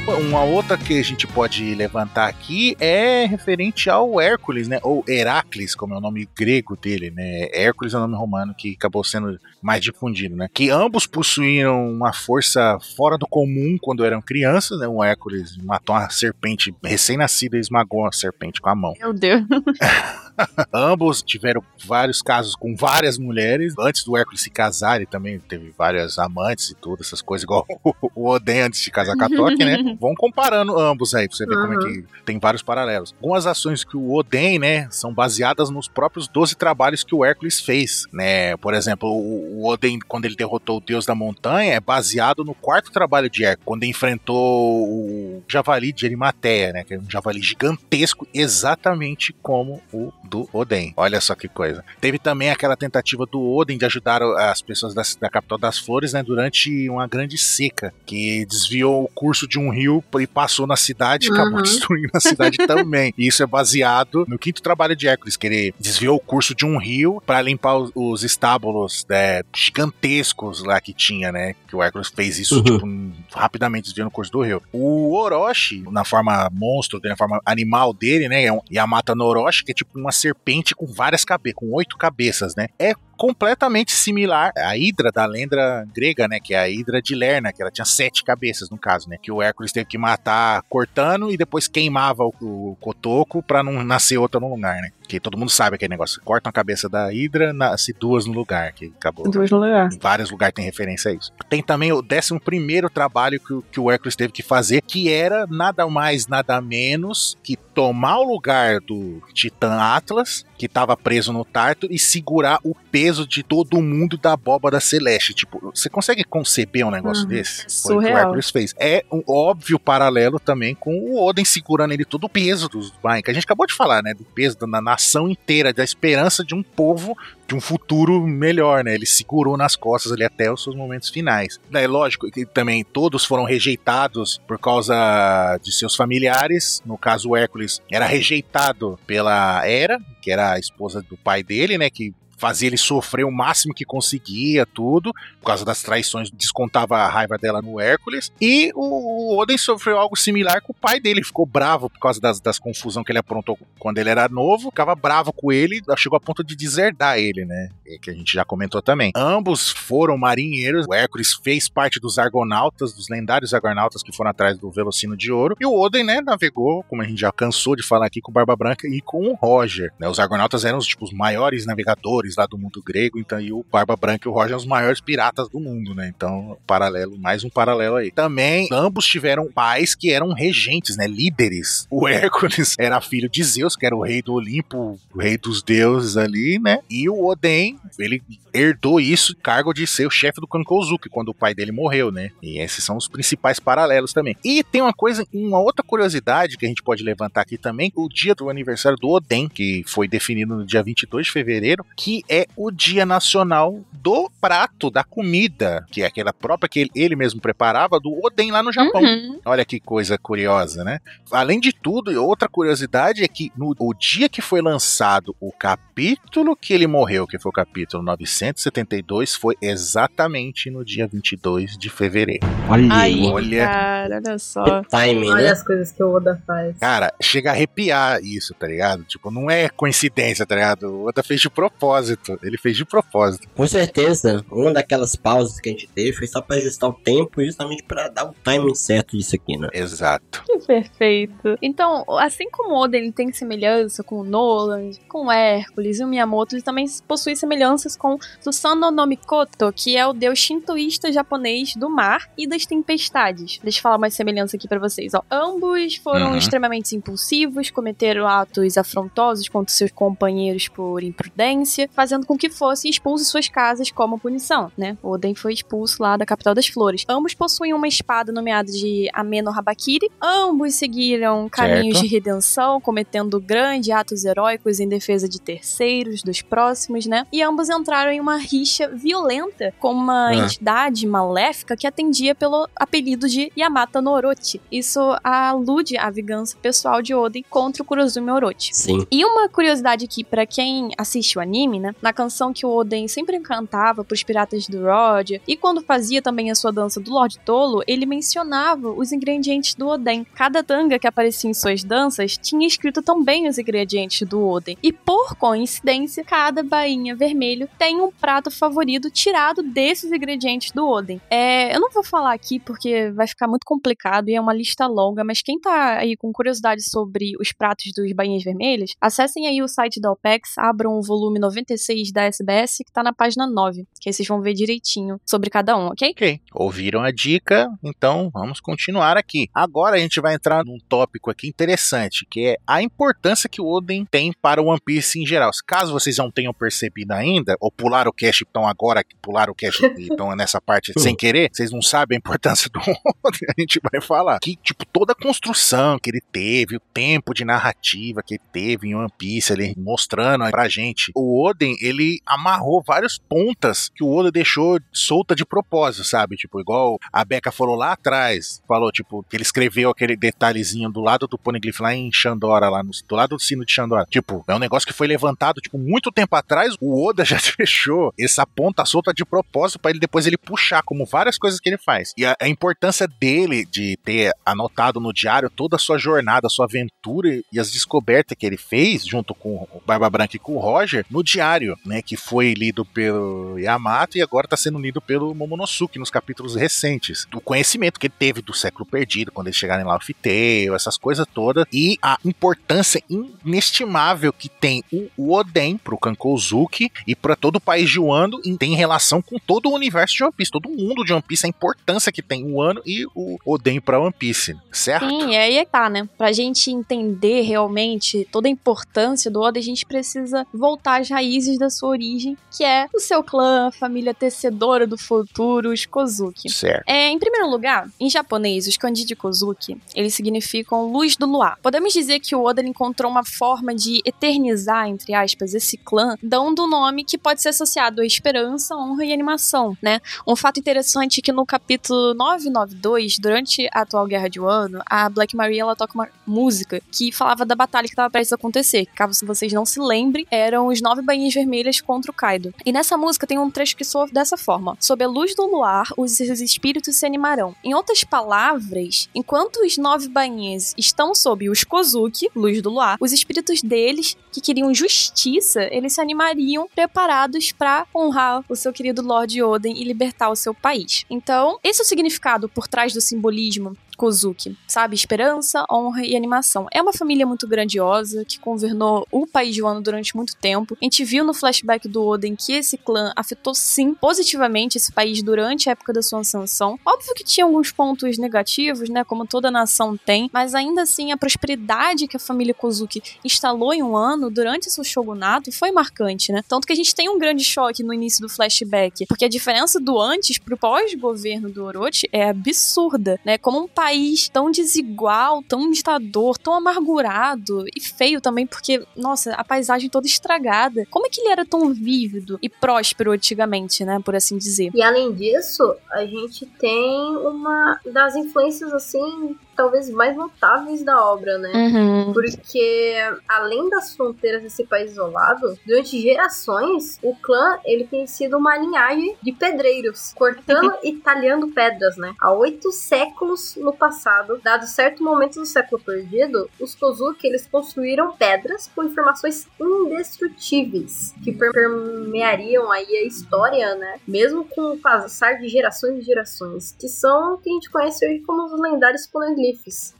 Uma outra que a gente pode levantar aqui é referente ao Hércules, né? Ou Heracles, como é o nome grego dele, né? Hércules é o nome romano que acabou sendo mais difundido, né? Que ambos possuíam uma força fora do comum quando eram crianças, né? O Hércules matou uma serpente recém-nascida e esmagou a serpente com a mão. Meu Deus. <laughs> Ambos tiveram vários casos com várias mulheres. Antes do Hércules se casar, ele também teve várias amantes e tudo, essas coisas, igual <laughs> o Oden antes de casar com a Toque, né? <laughs> Vão comparando ambos aí, pra você ver como é que tem vários paralelos. Algumas ações que o Oden, né, são baseadas nos próprios 12 trabalhos que o Hércules fez, né? Por exemplo, o Oden, quando ele derrotou o Deus da Montanha, é baseado no quarto trabalho de Hércules, quando enfrentou o Javali de Arimateia, né? Que é um javali gigantesco, exatamente como o do Oden. Olha só que coisa. Teve também aquela tentativa do Oden de ajudar as pessoas da, da capital das flores, né? Durante uma grande seca, que desviou o curso de um rio e passou na cidade e acabou Uhum. destruindo a cidade <laughs> também. E isso é baseado no quinto trabalho de Hércules, que ele desviou o curso de um rio para limpar os, os estábulos né, gigantescos lá que tinha, né? Que o Hércules fez isso Uhum. tipo, um- rapidamente desviando o curso do rio. O Orochi, na forma monstro na forma animal dele, né? É um Yamata no Orochi, que é tipo uma serpente com várias cabeças, com oito cabeças, né? É completamente similar à Hidra da lenda grega, né? Que é a Hidra de Lerna, que ela tinha sete cabeças, no caso, né? Que o Hércules teve que matar cortando e depois queimava o, o cotoco pra não nascer outra no lugar, né? Que todo mundo sabe aquele negócio. Cortam a cabeça da Hidra, nasce duas no lugar, que acabou. Duas no lugar. Em vários lugares tem referência a isso. Tem também o 11 primeiro trabalho que, o- que o Hércules teve que fazer, que era nada mais, nada menos que tomar o lugar do Titã Atlas, que estava preso no Tarto, e segurar o peso de todo mundo da abóbada celeste. Tipo, você consegue conceber um negócio Uhum. desse? Foi o que o. Hércules fez. É um óbvio paralelo também com o Oden segurando ele todo o peso dos Bain, que a gente acabou de falar, né? Do peso da nação inteira, da esperança de um povo de um futuro melhor, né? Ele segurou nas costas ali até os seus momentos finais. É lógico que também todos foram rejeitados por causa de seus familiares. No caso, o Hércules era rejeitado pela Hera, que era a esposa do pai dele, né? Que fazia ele sofrer o máximo que conseguia, tudo, por causa das traições, descontava a raiva dela no Hércules. E o o Oden sofreu algo similar com o pai dele, ficou bravo por causa das, das confusão que ele aprontou quando ele era novo, ficava bravo com ele, chegou a ponto de deserdar ele, né? E Que a gente já comentou também. Ambos foram marinheiros, o Hércules fez parte dos argonautas, dos lendários argonautas que foram atrás do Velocino de Ouro, e o Oden, né, navegou, como a gente já cansou de falar aqui, com Barba Branca e com o Roger. né? Os argonautas eram os, tipo, os maiores navegadores lá do mundo grego, então, e o Barba Branca e o Roger são os maiores piratas do mundo, né? Então, paralelo, mais um paralelo aí. Também, ambos tiveram pais que eram regentes, né? Líderes. O Hércules <laughs> era filho de Zeus, que era o rei do Olimpo, o rei dos deuses ali, né? E o Oden, ele herdou isso, cargo de ser o chefe do Kankozuki, quando o pai dele morreu, né? E esses são os principais paralelos também. E tem uma coisa, uma outra curiosidade que a gente pode levantar aqui também, o dia do aniversário do Oden, que foi definido no dia 22 de fevereiro, que que é o Dia Nacional do Prato, da comida, que é aquela própria que ele, ele mesmo preparava, do Oden lá no Japão. Uhum. Olha que coisa curiosa, né? Além de tudo, e outra curiosidade é que no o dia que foi lançado o capítulo que ele morreu, que foi o capítulo 972, foi exatamente no dia 22 de fevereiro. Olha Aí, olha. cara, olha só. Timing, Olha né? as coisas que o Oda faz. Cara, chega a arrepiar isso, tá ligado? Tipo, não é coincidência, tá ligado? O Oda fez de propósito. Ele fez de propósito. Com certeza, uma daquelas pausas que a gente teve foi só pra ajustar o tempo, justamente pra dar o timing certo disso aqui, né? Exato. Que perfeito. Então, assim como o Oda ele tem semelhança com o Nolan, com o Hércules e o Miyamoto, ele também possui semelhanças com Susanoo no Mikoto, que é o deus shintoísta japonês do mar e das tempestades. Deixa eu falar mais semelhança aqui pra vocês. Ó. Ambos foram Uhum. extremamente impulsivos, cometeram atos afrontosos contra seus companheiros por imprudência, fazendo com que fossem expulsos suas casas como punição, né? Oden foi expulso lá da capital das flores. Ambos possuem uma espada nomeada de Ameno Habakiri. Ambos seguiram caminhos Certo. de redenção, cometendo grandes atos heróicos em defesa de terceiros, dos próximos, né? E ambos entraram em uma rixa violenta com uma Ah. entidade maléfica que atendia pelo apelido de Yamata no Orochi. Isso alude à vingança pessoal de Oden contra o Kurozumi Orochi. Sim. E uma curiosidade aqui pra quem assiste o anime, né? Na canção que o Oden sempre cantava pros piratas do Roger, e quando fazia também a sua dança do Lorde Tolo, ele mencionava os ingredientes do Oden. Cada tanga que aparecia em suas danças tinha escrito também os ingredientes do Oden. E por coincidência, cada bainha vermelho tem um prato favorito tirado desses ingredientes do Oden. É, eu não vou falar aqui porque vai ficar muito complicado e é uma lista longa, mas quem tá aí com curiosidade sobre os pratos dos bainhas vermelhas, acessem aí o site da OPEX, abram o volume 96 da SBS que tá na página 9, que aí vocês vão ver direitinho sobre cada um, ok? Ok, ouviram a dica, então vamos continuar aqui. Agora a gente vai entrar num tópico aqui interessante, que é a importância que o Oden tem para o One Piece em geral. Caso vocês não tenham percebido ainda, ou pularam o cast então agora, pularam o cast <laughs> e estão nessa parte sem querer, vocês não sabem a importância do <laughs> Oden, a gente vai falar. Que, tipo, toda a construção que ele teve, o tempo de narrativa que ele teve em One Piece, ele mostrando pra gente. O Oden, ele amarrou várias pontas que o Oda deixou solta de propósito, sabe? Tipo, igual a Becca falou lá atrás, falou, tipo, que ele escreveu aquele detalhezinho do lado do Poneglyph lá em Xandora, lá no, do lado do sino de Xandora. Tipo, é um negócio que foi levantado, tipo, muito tempo atrás, o Oda <laughs> já deixou essa ponta solta de propósito pra ele depois ele puxar, como várias coisas que ele faz. E a, a importância dele de ter anotado no diário toda a sua jornada, a sua aventura e as descobertas que ele fez, junto com o Barba Branca e com o Roger, no diário, né, que foi lido pelo Yamato e agora tá sendo lido pelo Momonosuke nos capítulos recentes. Do conhecimento que ele teve do século perdido, quando eles chegaram em Laufey Tale, essas coisas todas, e a importância inestimável que tem o, o Oden pro Kankouzuki e para todo o país de Wano e tem relação com todo o universo de One Piece, todo mundo de One Piece, a importância que tem o Wano e o Oden pra One Piece, certo? Sim, e aí é tá, né? Pra gente entender realmente toda a importância do Oda, a gente precisa voltar às raízes da sua origem, que é o seu clã, a família tecedora do futuro, os Kozuki. Certo. É, em primeiro lugar, em japonês, os kanji de Kozuki, eles significam luz do luar. Podemos dizer que o Oda encontrou uma forma de eternizar, entre aspas, esse clã, dando um nome que pode ser associado à esperança, honra e animação, né? Um fato interessante é que no capítulo 992, durante a atual Guerra de Wano, a Black Maria ela toca uma música que falava da batalha que estava prestes a acontecer. Caso vocês não se lembrem, eram os nove bainhas vermelhas contra o Kaido. E nessa música tem um trecho que soa dessa forma: Sob a luz do luar, os espíritos se animarão. Em outras palavras, enquanto os nove bainhas estão sob os Kozuki, luz do luar, os espíritos deles, que queriam justiça, eles se animariam preparados para honrar o seu querido Lord Oden e libertar o seu país. Então, esse é o significado por trás do simbolismo Kozuki, sabe? Esperança, honra e animação. É uma família muito grandiosa que governou o país de Wano durante muito tempo. A gente viu no flashback do Oden que esse clã afetou sim positivamente esse país durante a época da sua ascensão. Óbvio que tinha alguns pontos negativos, né? Como toda nação tem, mas ainda assim a prosperidade que a família Kozuki instalou em um ano durante seu shogunato foi marcante, né? Tanto que a gente tem um grande choque no início do flashback, porque a diferença do antes pro pós-governo do Orochi é absurda, né? Como um país país tão desigual, tão ditador, tão amargurado e feio também, porque, nossa, a paisagem toda estragada. Como é que ele era tão vívido e próspero antigamente, né? Por assim dizer. E além disso, a gente tem uma das influências assim talvez mais notáveis da obra, né? Uhum. Porque além das fronteiras desse país isolado, durante gerações, o clã ele tem sido uma linhagem de pedreiros, cortando e talhando pedras, né? Há oito séculos no passado, dado certo momento do século perdido, os Kozuki eles construíram pedras com informações indestrutíveis que permeariam aí a história, né? Mesmo com o passar de gerações e gerações, que são o que a gente conhece hoje como os lendários poneglyphs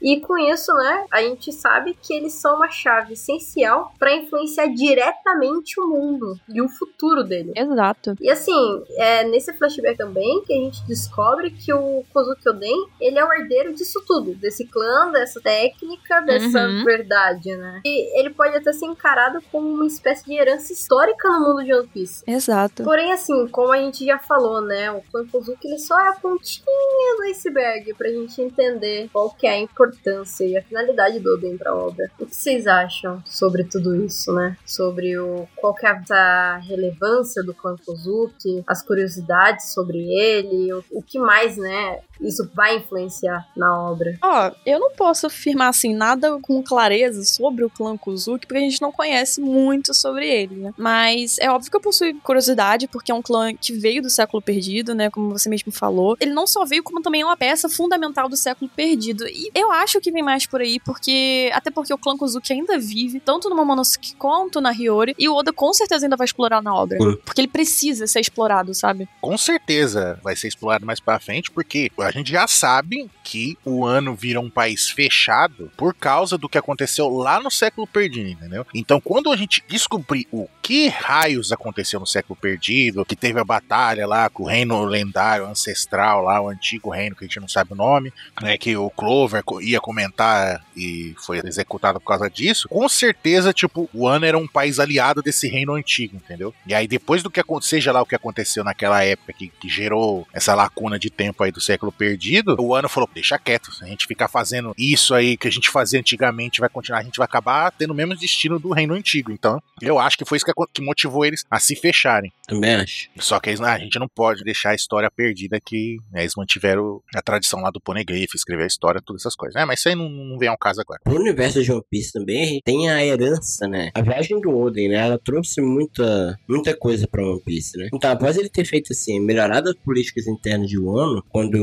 e com isso, né, a gente sabe que eles são uma chave essencial para influenciar diretamente o mundo e o futuro dele. Exato. E assim, é nesse flashback também que a gente descobre que o Kozuki Oden, ele é o herdeiro disso tudo, desse clã, dessa técnica, dessa Uhum. verdade, né? E ele pode até ser encarado como uma espécie de herança histórica no mundo de One Piece. Exato. Porém, assim, como a gente já falou, né? O clã Kozuki ele só é a pontinha do iceberg pra gente entender qual que é a importância e a finalidade do Oden pra obra. O que vocês acham sobre tudo isso, né? Sobre o qual que é essa relevância do clã Kozuki, as curiosidades sobre ele, o, o que mais, né? Isso vai influenciar na obra. Ó, eu não posso afirmar assim nada com clareza sobre o clã Kuzuki, porque a gente não conhece muito sobre ele, né? Mas é óbvio que eu possuo curiosidade, porque é um clã que veio do século perdido, né? Como você mesmo falou. Ele não só veio, como também é uma peça fundamental do século perdido. E eu acho que vem mais por aí, porque. Até porque o clã Kuzuki ainda vive, tanto no Momonosuke quanto na Hiyori, e o Oda com certeza ainda vai explorar na obra. Porque ele precisa ser explorado, sabe? Com certeza vai ser explorado mais pra frente, porque a gente já sabe que o ano vira um país fechado por causa do que aconteceu lá no século perdido, entendeu? Então, quando a gente descobrir o que raios aconteceu no século perdido, que teve a batalha lá com o reino lendário ancestral lá, o antigo reino que a gente não sabe o nome, né, que o Clover ia comentar e foi executado por causa disso, com certeza, tipo, o ano era um país aliado desse reino antigo, entendeu? E aí depois do que seja lá o que aconteceu naquela época que, que gerou essa lacuna de tempo aí do século perdido, o ano falou, deixa quieto, se a gente ficar fazendo isso aí que a gente fazia antigamente, vai continuar, a gente vai acabar tendo o mesmo destino do reino antigo. Então, eu acho que foi isso que, motivou eles a se fecharem. Também acho. Só que eles, ah, a gente não pode deixar a história perdida que né, eles mantiveram a tradição lá do Poneglyph, escrever a história, todas essas coisas. É, mas isso aí não, não vem ao caso agora. No universo de One Piece também, tem a herança, né? A viagem do Oden, né? Ela trouxe muita, muita coisa pra One Piece, né? Então, após ele ter feito, assim, melhorado as políticas internas de Wano, quando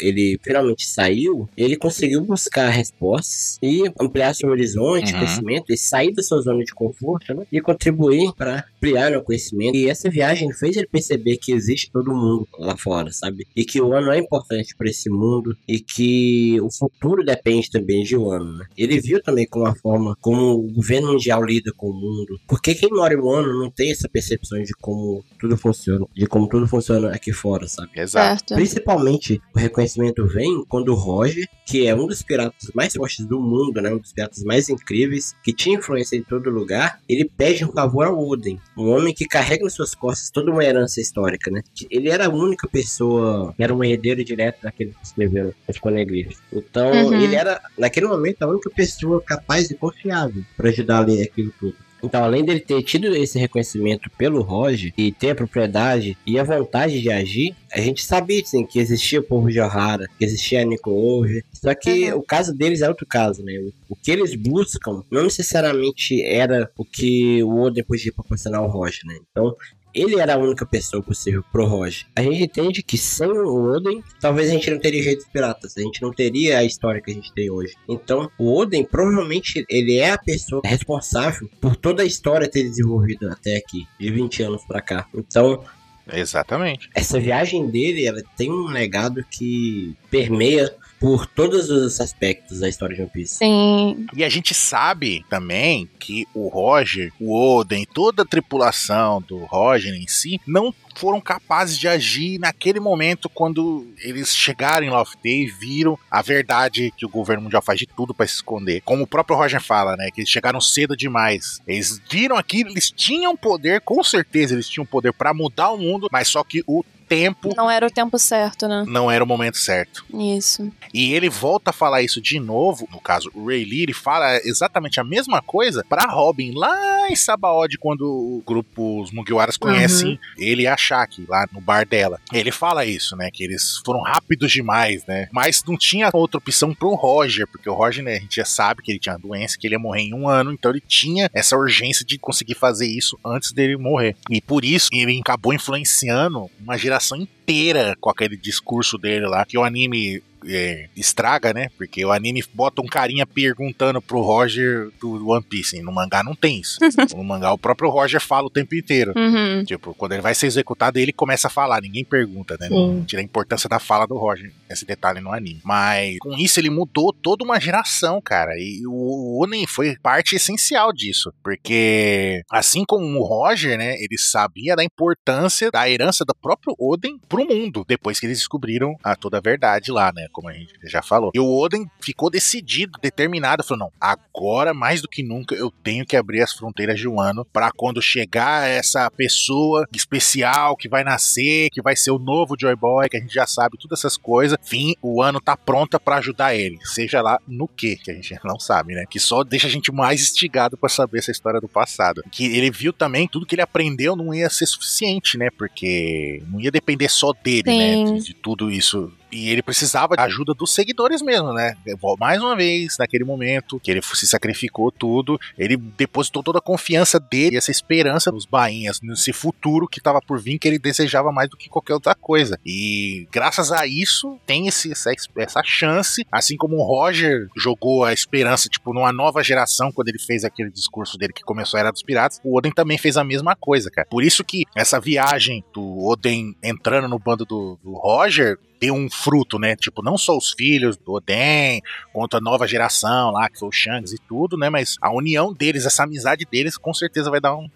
ele finalmente saiu, ele conseguiu buscar respostas e ampliar seu horizonte, Uhum. conhecimento, e sair da sua zona de conforto, né? E contribuir para ampliar o conhecimento. E essa viagem fez ele perceber que existe todo mundo lá fora, sabe? E que o ano é importante para esse mundo e que o futuro depende também de Wano, né? Ele viu também como a forma como o governo mundial lida com o mundo. Porque quem mora em Wano não tem essa percepção de como tudo funciona, de como tudo funciona aqui fora, sabe? Exato. Principalmente o reconhecimento vem quando o Roger, que é um dos piratas mais fortes do mundo, né, um dos piratas mais incríveis, que tinha influência em todo lugar, ele pede um favor ao Oden, um homem que carrega nas suas costas toda uma herança histórica, né? Ele era a única pessoa, era um herdeiro direto daquele que escreveu os Poneglyphs. Então, Uhum. ele era, naquele momento, a única pessoa capaz e confiável para ajudar a ler aquilo tudo. Então, além dele ter tido esse reconhecimento pelo Roger e ter a propriedade e a vontade de agir, a gente sabia sim, que existia o povo de Ohara, que existia a Nico Over. Só que o caso deles é outro caso, né? O, o que eles buscam não necessariamente era o que o Oden podia proporcionar ao Roger, né? Então, ele era a única pessoa possível pro Roger. A gente entende que sem o Oden, talvez a gente não teria redes piratas, a gente não teria a história que a gente tem hoje. Então, o Oden provavelmente ele é a pessoa responsável por toda a história ter desenvolvido até aqui, de 20 anos pra cá. Então, Exatamente. essa viagem dele, ela tem um legado que permeia por todos os aspectos da história de One Piece. Sim. E a gente sabe também que o Roger, o Oden, toda a tripulação do Roger em si, não foram capazes de agir naquele momento quando eles chegaram em Loft Day e viram a verdade que o governo mundial faz de tudo para se esconder. Como o próprio Roger fala, né, que eles chegaram cedo demais. Eles viram aquilo, eles tinham poder, com certeza eles tinham poder para mudar o mundo, mas só que o tempo Não era o tempo certo, né? não era o momento certo. Isso. E ele volta a falar isso de novo, no caso, o Ray ele fala exatamente a mesma coisa pra Robin lá em Sabaody, quando o grupo, os Mugiwaras conhecem ele e a Shaki lá no bar dela. Ele fala isso, né, que eles foram rápidos demais, né, mas não tinha outra opção pro Roger, porque o Roger, né, a gente já sabe que ele tinha uma doença, que ele ia morrer em um ano, então ele tinha essa urgência de conseguir fazer isso antes dele morrer. E por isso, ele acabou influenciando uma geração inteira com aquele discurso dele lá, que o anime é, estraga, né? Porque o anime bota um carinha perguntando pro Roger do One Piece. No mangá não tem isso. <laughs> no mangá o próprio Roger fala o tempo inteiro. Uhum. Tipo, quando ele vai ser executado, ele começa a falar, ninguém pergunta, né? Não tira a importância da fala do Roger, esse detalhe no anime. Mas com isso ele mudou toda uma geração, cara. E o Onen foi parte essencial disso. Porque, assim como o Roger, né? Ele sabia da importância da herança do próprio Oden pro mundo, depois que eles descobriram a toda a verdade lá, né? Como a gente já falou. E o Oden ficou decidido, determinado, falou: não, agora mais do que nunca eu tenho que abrir as fronteiras de Wano para quando chegar essa pessoa especial que vai nascer, que vai ser o novo Joy Boy, que a gente já sabe todas essas coisas. Fim, o ano tá pronta para ajudar ele, seja lá no que, que a gente <laughs> não sabe, né? Que só deixa a gente mais instigado para saber essa história do passado. Que ele viu também tudo que ele aprendeu não ia ser suficiente, né? Porque não ia depender só dele, né? Sim. De, de tudo isso e ele precisava da ajuda dos seguidores mesmo, né? Mais uma vez, naquele momento que ele se sacrificou tudo, ele depositou toda a confiança dele, essa esperança nos bainhas, nesse futuro que estava por vir, que ele desejava mais do que qualquer outra coisa. E graças a isso, tem esse, essa, essa chance, assim como o Roger jogou a esperança, tipo, numa nova geração, quando ele fez aquele discurso dele que começou a Era dos Piratas, o Oden também fez a mesma coisa, cara. Por isso que essa viagem do Oden entrando no bando do, do Roger deu um fruto, né? Tipo, não só os filhos do Oden, quanto a nova geração lá, que foi o Shanks e tudo, né? Mas a união deles, essa amizade deles, com certeza vai dar um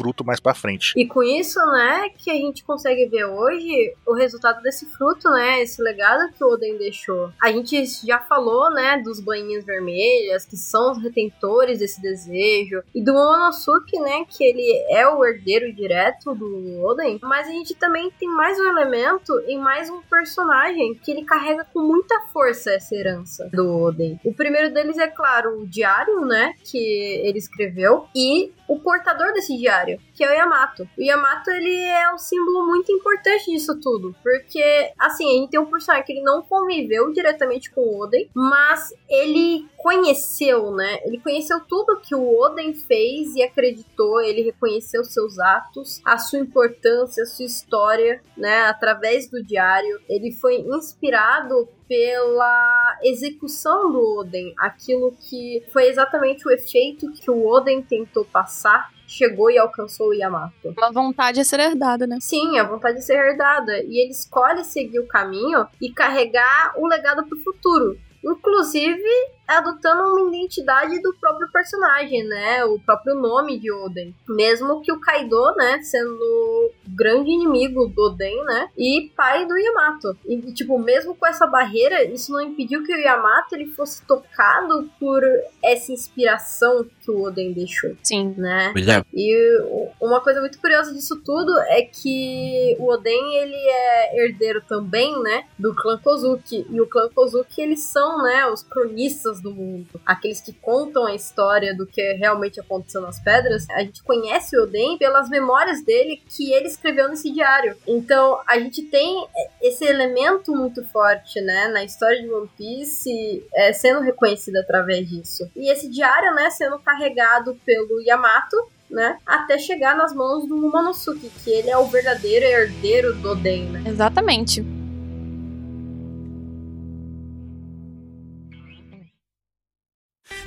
fruto mais pra frente. E com isso, né, que a gente consegue ver hoje o resultado desse fruto, né, esse legado que o Oden deixou. A gente já falou, né, dos banhinhas vermelhas, que são os retentores desse desejo, e do Momonosuke, né, que ele é o herdeiro direto do Oden, mas a gente também tem mais um elemento e mais um personagem que ele carrega com muita força essa herança do Oden. O primeiro deles é, claro, o diário, né, que ele escreveu, e o portador desse diário, que é o Yamato. O Yamato, ele é um símbolo muito importante disso tudo, porque, assim, a gente tem um personagem que ele não conviveu diretamente com o Oden, mas ele conheceu, né? Ele conheceu tudo que o Oden fez e acreditou, ele reconheceu seus atos, a sua importância, a sua história, né, através do diário. Ele foi inspirado pela execução do Oden, aquilo que foi exatamente o efeito que o Oden tentou passar, chegou e alcançou o Yamato. Uma vontade a ser herdada, né? Sim, a vontade de ser herdada. E ele escolhe seguir o caminho e carregar o legado pro futuro. Inclusive, adotando uma identidade do próprio personagem, né? O próprio nome de Oden. Mesmo que o Kaido, né, sendo grande inimigo do Oden, né? E pai do Yamato. E, tipo, mesmo com essa barreira, isso não impediu que o Yamato ele fosse tocado por essa inspiração que o Oden deixou, Sim. né? Pois é. E uma coisa muito curiosa disso tudo é que o Oden ele é herdeiro também, né, do clã Kozuki. E o clã Kozuki eles são, né, os cronistas do mundo, aqueles que contam a história do que realmente aconteceu nas pedras. A gente conhece o Oden pelas memórias dele que ele escreveu nesse diário. Então a gente tem esse elemento muito forte, né, na história de One Piece é, sendo reconhecido através disso. E esse diário, né, sendo carregado pelo Yamato, né? Até chegar nas mãos do Momonosuke, que ele é o verdadeiro herdeiro do Oden, né? Exatamente.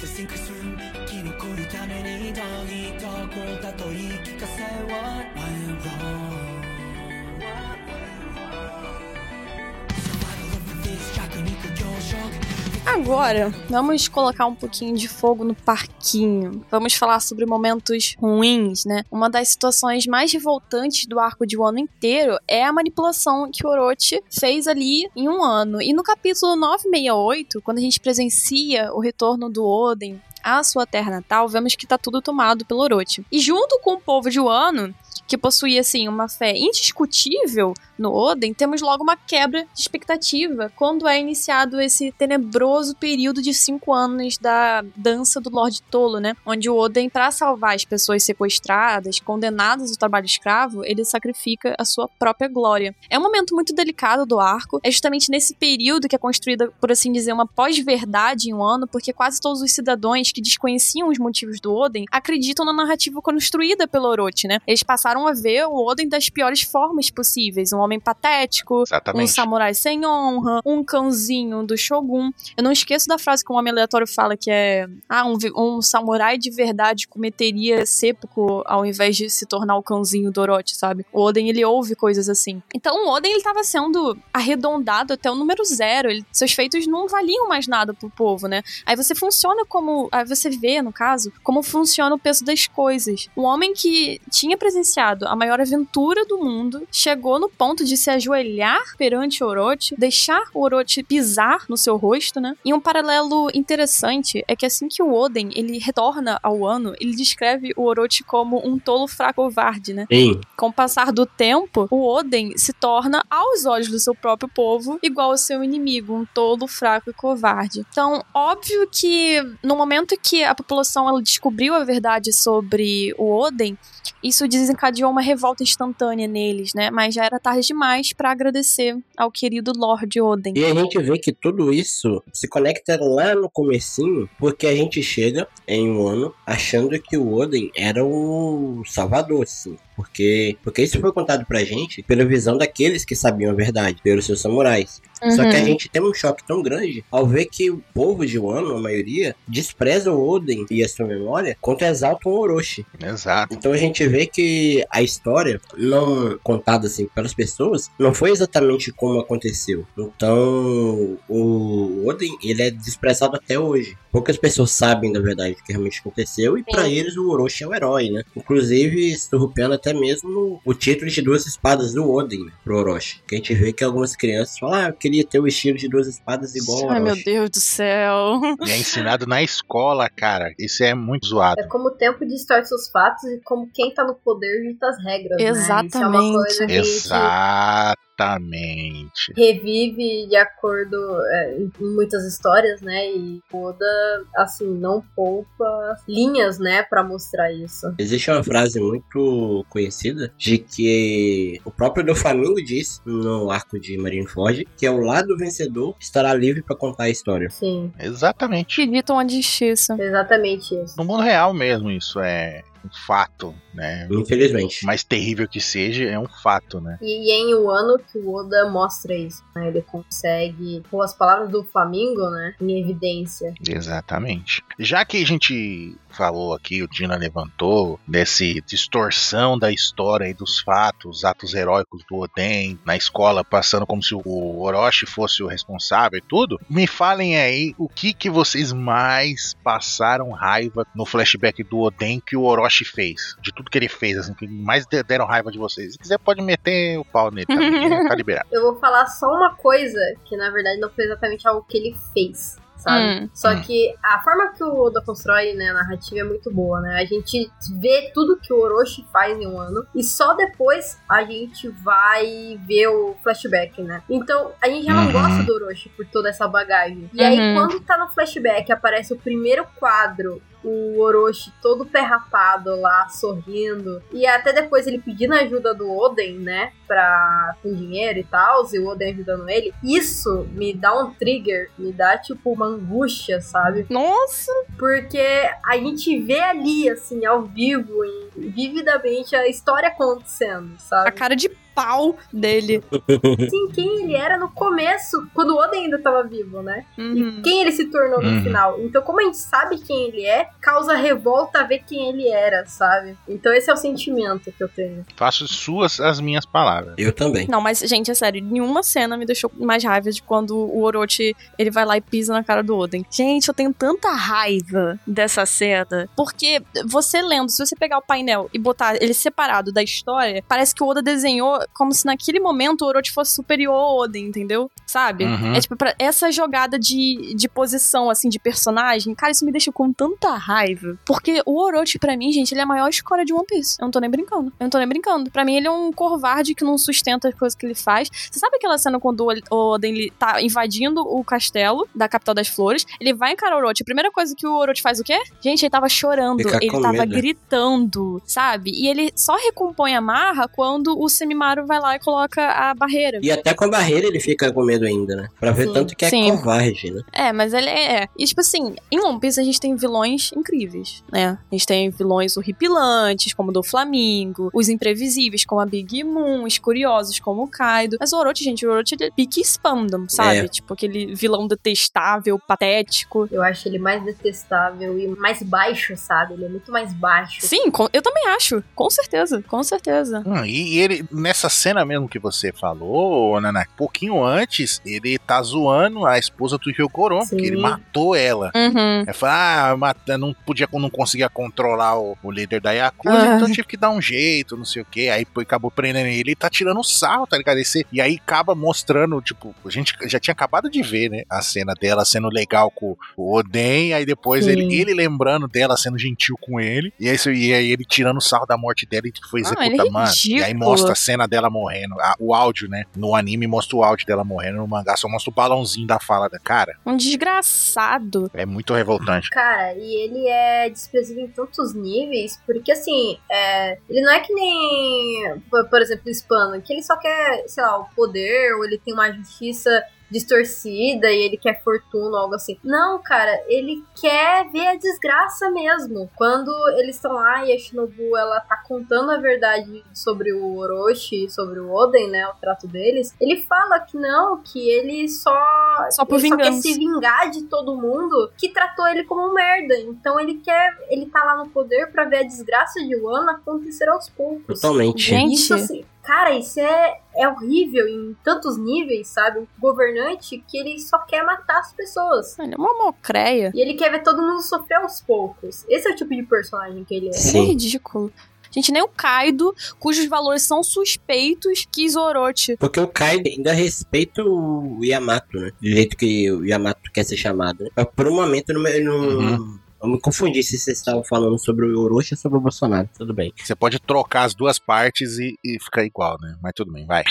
シ Agora, vamos colocar um pouquinho de fogo no parquinho. Vamos falar sobre momentos ruins, né? Uma das situações mais revoltantes do arco de um ano inteiro é a manipulação que o Orochi fez ali em um ano. E no capítulo 968, quando a gente presencia o retorno do Oden à sua terra natal, vemos que tá tudo tomado pelo Orochi. E junto com o povo de Wano, que possuía, assim, uma fé indiscutível no Oden, temos logo uma quebra de expectativa quando é iniciado esse tenebroso período de cinco anos da dança do Lorde Tolo, né? Onde o Oden, para salvar as pessoas sequestradas, condenadas ao trabalho escravo, ele sacrifica a sua própria glória. É um momento muito delicado do arco, é justamente nesse período que é construída, por assim dizer, uma pós-verdade em um ano, porque quase todos os cidadãos que desconheciam os motivos do Oden acreditam na narrativa construída pelo Orochi, né? Eles passaram a ver o Oden das piores formas possíveis, um homem patético, Exatamente. um samurai sem honra, um cãozinho do Shogun. Eu não esqueço da frase que um homem aleatório fala que é: ah, um, um samurai de verdade cometeria seppuku ao invés de se tornar o cãozinho do Orochi, sabe? O Oden, ele ouve coisas assim. Então, o Oden, ele tava sendo arredondado até o número zero. Ele- seus feitos não valiam mais nada pro povo, né? Aí você funciona como. Aí você vê, no caso, como funciona o peso das coisas. Um homem que tinha presenciado a maior aventura do mundo chegou no ponto de se ajoelhar perante o Orochi, deixar o Orochi pisar no seu rosto, né? E um paralelo interessante é que assim que o Oden ele retorna ao ano, ele descreve o Orochi como um tolo fraco covarde, né? Sim, Com o passar do tempo, o Oden se torna, aos olhos do seu próprio povo, igual ao seu inimigo, um tolo, fraco e covarde. Então, óbvio que no momento que a população ela descobriu a verdade sobre o Oden, isso desencadeou uma revolta instantânea neles, né? Mas já era tarde demais para agradecer ao querido Lord Oden. E a gente vê que tudo isso se conecta lá no comecinho, porque a gente chega em um ano achando que o Oden era o salvador, assim. Porque, porque isso foi contado pra gente pela visão daqueles que sabiam a verdade, pelos seus samurais. Só que a Uhum. gente tem um choque tão grande ao ver que o povo de Wano, a maioria, despreza o Oden e a sua memória, quanto exaltam o Orochi. Exato. Então a gente vê que a história, não contada assim pelas pessoas, não foi exatamente como aconteceu. Então o Oden, ele é desprezado até hoje. Poucas pessoas sabem da verdade do que realmente aconteceu e pra eles o Orochi é o herói, né? Inclusive surrupiando até mesmo o título de duas espadas do Oden né, pro Orochi. Que a gente vê que algumas crianças falam, ah, eu queria ter o estilo de duas espadas igual ao Ai, meu. Deus do céu. E é ensinado na escola, cara. Isso é muito zoado. É como o tempo distorce os fatos e como quem tá no poder dita as regras. Né? Isso é uma Exatamente. revive de acordo é, em muitas histórias, né? E Oda, assim, não poupa linhas, né, pra mostrar isso. Existe uma frase muito conhecida de que o próprio Doflamingo diz no arco de Marineford que é o lado vencedor estará livre para contar a história. Sim, Exatamente. Acreditam a justiça. exatamente isso. No mundo real mesmo, isso é um fato, né? Infelizmente. Mais terrível que seja, é um fato, né? E, e é em Wano que o Oda mostra isso, né? Ele consegue pôr as palavras do Flamingo, né, em evidência. Exatamente. Já que a gente falou aqui, o Dina levantou, desse distorção da história e dos fatos, atos heróicos do Oden na escola, passando como se o Orochi fosse o responsável e tudo, me falem aí o que que vocês mais passaram raiva no flashback do Oden que o Orochi fez. De tudo que ele fez, assim, que mais de- deram raiva de vocês. Se quiser, pode meter o pau nele também, né? tá <laughs> liberado. Eu vou falar só uma coisa que na verdade não foi exatamente algo que ele fez. Sabe? Hum. Só Hum. que a forma que o Oda constrói né, a narrativa é muito boa, né? A gente vê tudo que o Orochi faz em um ano e só depois a gente vai ver o flashback, né? Então a gente já não Uhum. gosta do Orochi por toda essa bagagem. E aí Uhum. quando tá no flashback aparece o primeiro quadro o Orochi todo perrapado lá, sorrindo. E até depois ele pedindo ajuda do Oden, né? Pra, com dinheiro e tal, e o Oden ajudando ele. Isso me dá um trigger, me dá tipo uma angústia, sabe? Nossa! Porque a gente vê ali, assim, ao vivo, e vividamente, a história acontecendo, A sabe? cara de pau dele. <laughs> Assim, quem ele era no começo, quando o Oden ainda tava vivo, né? Uhum. E quem ele se tornou no Uhum. final. Então, como a gente sabe quem ele é, causa revolta ver quem ele era, sabe? Então, esse é o sentimento que eu tenho. Faço suas as minhas palavras. Eu também. Não, mas, gente, é sério, nenhuma cena me deixou mais raiva de quando o Orochi, ele vai lá e pisa na cara do Oden. Gente, eu tenho tanta raiva dessa cena, porque você lendo, se você pegar o painel e botar ele separado da história, parece que o Oda desenhou como se naquele momento o Orochi fosse superior ao Oden, entendeu? Sabe? Uhum. É tipo, pra essa jogada de, de posição, assim, de personagem, cara, isso me deixa com tanta raiva. Porque o Orochi, pra mim, gente, ele é a maior escória de One Piece. Eu não tô nem brincando. Eu não tô nem brincando. Pra mim, ele é um covarde que não sustenta as coisas que ele faz. Você sabe aquela cena quando o Oden tá invadindo o castelo da capital das flores? Ele vai encarar o Orochi. A primeira coisa que o Orochi faz o quê? Gente, ele tava chorando. Ele tava medo. gritando, sabe? E ele só recompõe a marra quando o Semimaru vai lá e coloca a barreira. E até com a barreira ele fica com medo ainda, né? Pra ver Sim. tanto que é Sim. covarde, né? É, mas ele é. E tipo assim, em One Piece a gente tem vilões incríveis, né? A gente tem vilões horripilantes, como o do Flamingo, os imprevisíveis, como a Big Moon, os curiosos, como o Kaido. Mas o Orochi, gente, o Orochi ele é pique Spandam, sabe? É. Tipo aquele vilão detestável, patético. Eu acho ele mais detestável e mais baixo, sabe? Ele é muito mais baixo. Sim, com- eu também acho. Com certeza, com certeza. Hum, e, e ele, nessa cena mesmo que você falou, Nana, pouquinho antes, ele tá zoando a esposa do Ryogoro, porque ele matou ela. Uhum. É falar, ah, mata- não podia, não conseguia controlar o, o líder da Yakuza, Ah. então tive que dar um jeito, não sei o que. Aí acabou prendendo ele e tá tirando sarro, tá ligado? Esse- e aí acaba mostrando, tipo, a gente já tinha acabado de ver, né? A cena dela sendo legal com o Oden, aí depois Sim. ele, ele lembrando dela sendo gentil com ele, e aí, isso- e aí ele tirando sarro da morte dela e foi Ah, executar, ele é mano. E aí mostra a cena dela morrendo, a- o áudio, né? No anime mostra o áudio dela morrendo, no mangá só mostra o balãozinho da fala da cara. Um desgraçado. É muito revoltante. Cara, e ele é desprezível em tantos níveis, porque assim, é, ele não é que nem, por, por exemplo, o Hispano, que ele só quer, sei lá, o poder, ou ele tem uma justiça distorcida e ele quer fortuna ou algo assim. Não, cara, ele quer ver a desgraça mesmo. Quando eles estão lá e a Shinobu ela tá contando a verdade sobre o Orochi, sobre o Oden, né, o trato deles, ele fala que não, que ele só Só por ele só quer se vingar de todo mundo que tratou ele como um merda. Então ele quer, ele tá lá no poder pra ver a desgraça de Wano acontecer aos poucos. Totalmente. Gente. Isso assim, cara, isso é, é horrível em tantos níveis, sabe? Um governante que ele só quer matar as pessoas. Ele é uma mocreia. E ele quer ver todo mundo sofrer aos poucos. Esse é o tipo de personagem que ele é. Ele é Sim. ridículo. Gente, nem o Kaido, cujos valores são suspeitos, quis Orochi. Porque o Kaido ainda respeita o Yamato, né? Do jeito que o Yamato quer ser chamado. Né? Por um momento eu não, Uhum. Eu me confundi se vocês estavam falando sobre o Orochi ou sobre o Bolsonaro. Tudo bem. Você pode trocar as duas partes e, e ficar igual, né? Mas tudo bem, vai.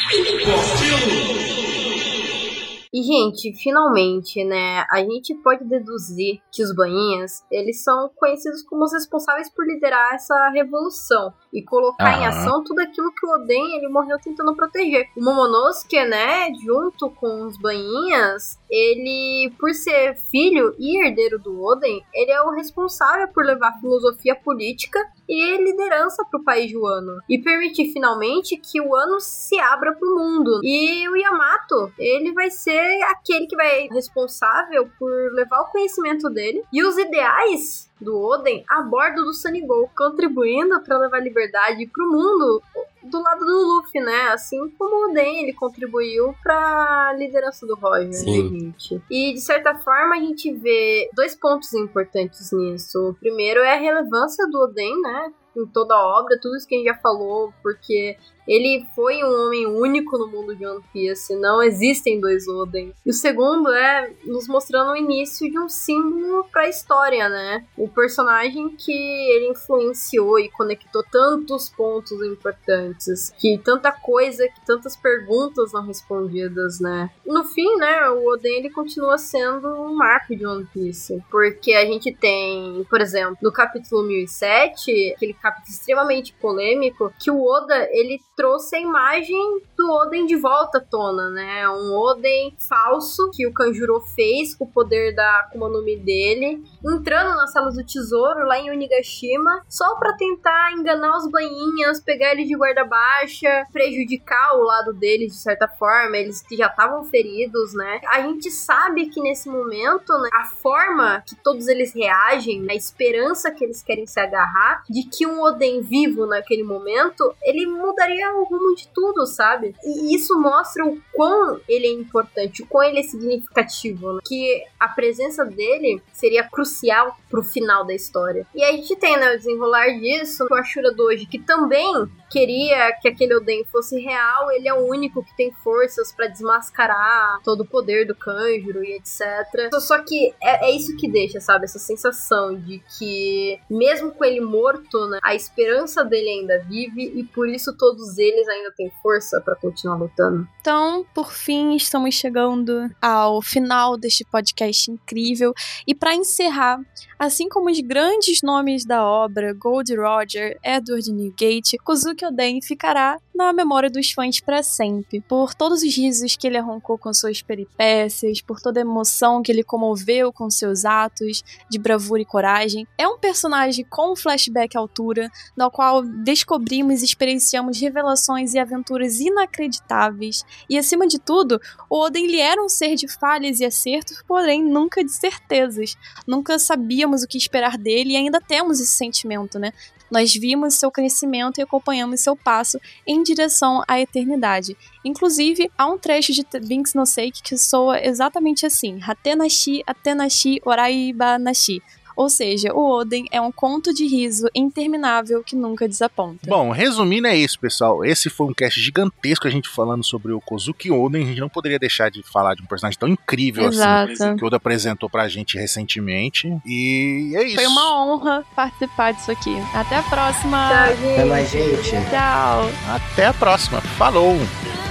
E, gente, finalmente, né, a gente pode deduzir que os bainhas, eles são conhecidos como os responsáveis por liderar essa revolução e colocar em Aham. ação tudo aquilo que o Oden, ele morreu tentando proteger. O Momonosuke, né, junto com os bainhas, ele, por ser filho e herdeiro do Oden, ele é o responsável por levar filosofia política e liderança para o país Wano e permitir finalmente que o Wano se abra para o mundo. E o Yamato, ele vai ser aquele que vai responsável por levar o conhecimento dele e os ideais do Oden a bordo do Sunny-Go, contribuindo para levar liberdade para o mundo do lado do Luffy, né? Assim como o Oden ele contribuiu para a liderança do Roger, Sim. né, gente? E de certa forma a gente vê dois pontos importantes nisso. O primeiro é a relevância do Oden, né? Em toda a obra, tudo isso que a gente já falou, porque ele foi um homem único no mundo de One Piece, não existem dois Oden. E o segundo é nos mostrando o início de um símbolo para a história, né? O personagem que ele influenciou e conectou tantos pontos importantes, que tanta coisa, que tantas perguntas não respondidas, né? No fim, né, o Oden ele continua sendo um marco de One Piece, porque a gente tem, por exemplo, no capítulo 1007, aquele capítulo extremamente polêmico, que o Oda ele trouxe a imagem do Oden de volta à tona, né? Um Oden falso que o Kanjuro fez com o poder da Akuma no Mi dele, entrando nas salas do tesouro lá em Onigashima, só pra tentar enganar os bainhas, pegar eles de guarda baixa, prejudicar o lado deles de certa forma, eles que já estavam feridos, né? A gente sabe que nesse momento, né, a forma que todos eles reagem, a esperança que eles querem se agarrar, de que um Oden vivo naquele momento, ele mudaria o rumo de tudo, sabe? E isso mostra o quão ele é importante, o quão ele é significativo, né? que a presença dele seria crucial pro final da história. E aí a gente tem, né, o desenrolar disso com a Shura Doji, que também queria que aquele Oden fosse real, ele é o único que tem forças para desmascarar todo o poder do Kanjuro e etc. Só que é, é, isso que deixa, sabe, essa sensação de que mesmo com ele morto, né, a esperança dele ainda vive e por isso todos eles ainda têm força para continuar lutando. Então, por fim, estamos chegando ao final deste podcast incrível e para encerrar, assim como os grandes nomes da obra, Gold Roger, Edward Newgate, Kozuki Oden ficará na memória dos fãs para sempre, por todos os risos que ele arrancou com suas peripécias, por toda a emoção que ele comoveu com seus atos de bravura e coragem. É um personagem com flashback à altura, no qual descobrimos e experienciamos revelações e aventuras inacreditáveis, e acima de tudo, o Oden ele era um ser de falhas e acertos, porém nunca de certezas. Nunca sabíamos o que esperar dele e ainda temos esse sentimento, né? Nós vimos seu crescimento e acompanhamos seu passo em direção à eternidade. Inclusive, há um trecho de Binks no Seiki que soa exatamente assim: Hatenashi, Atenashi, Oraiba Nashi ou seja, o Oden é um conto de riso interminável que nunca desaponta. Bom, resumindo é isso, pessoal. Esse foi um cast gigantesco a gente falando sobre o Kozuki Oden. A gente não poderia deixar de falar de um personagem tão incrível Exato. assim que o Oda apresentou pra gente recentemente. E é isso. Foi uma honra participar disso aqui. Até a próxima. Tchau, gente. Até mais, gente. Tchau. Até a próxima. Falou!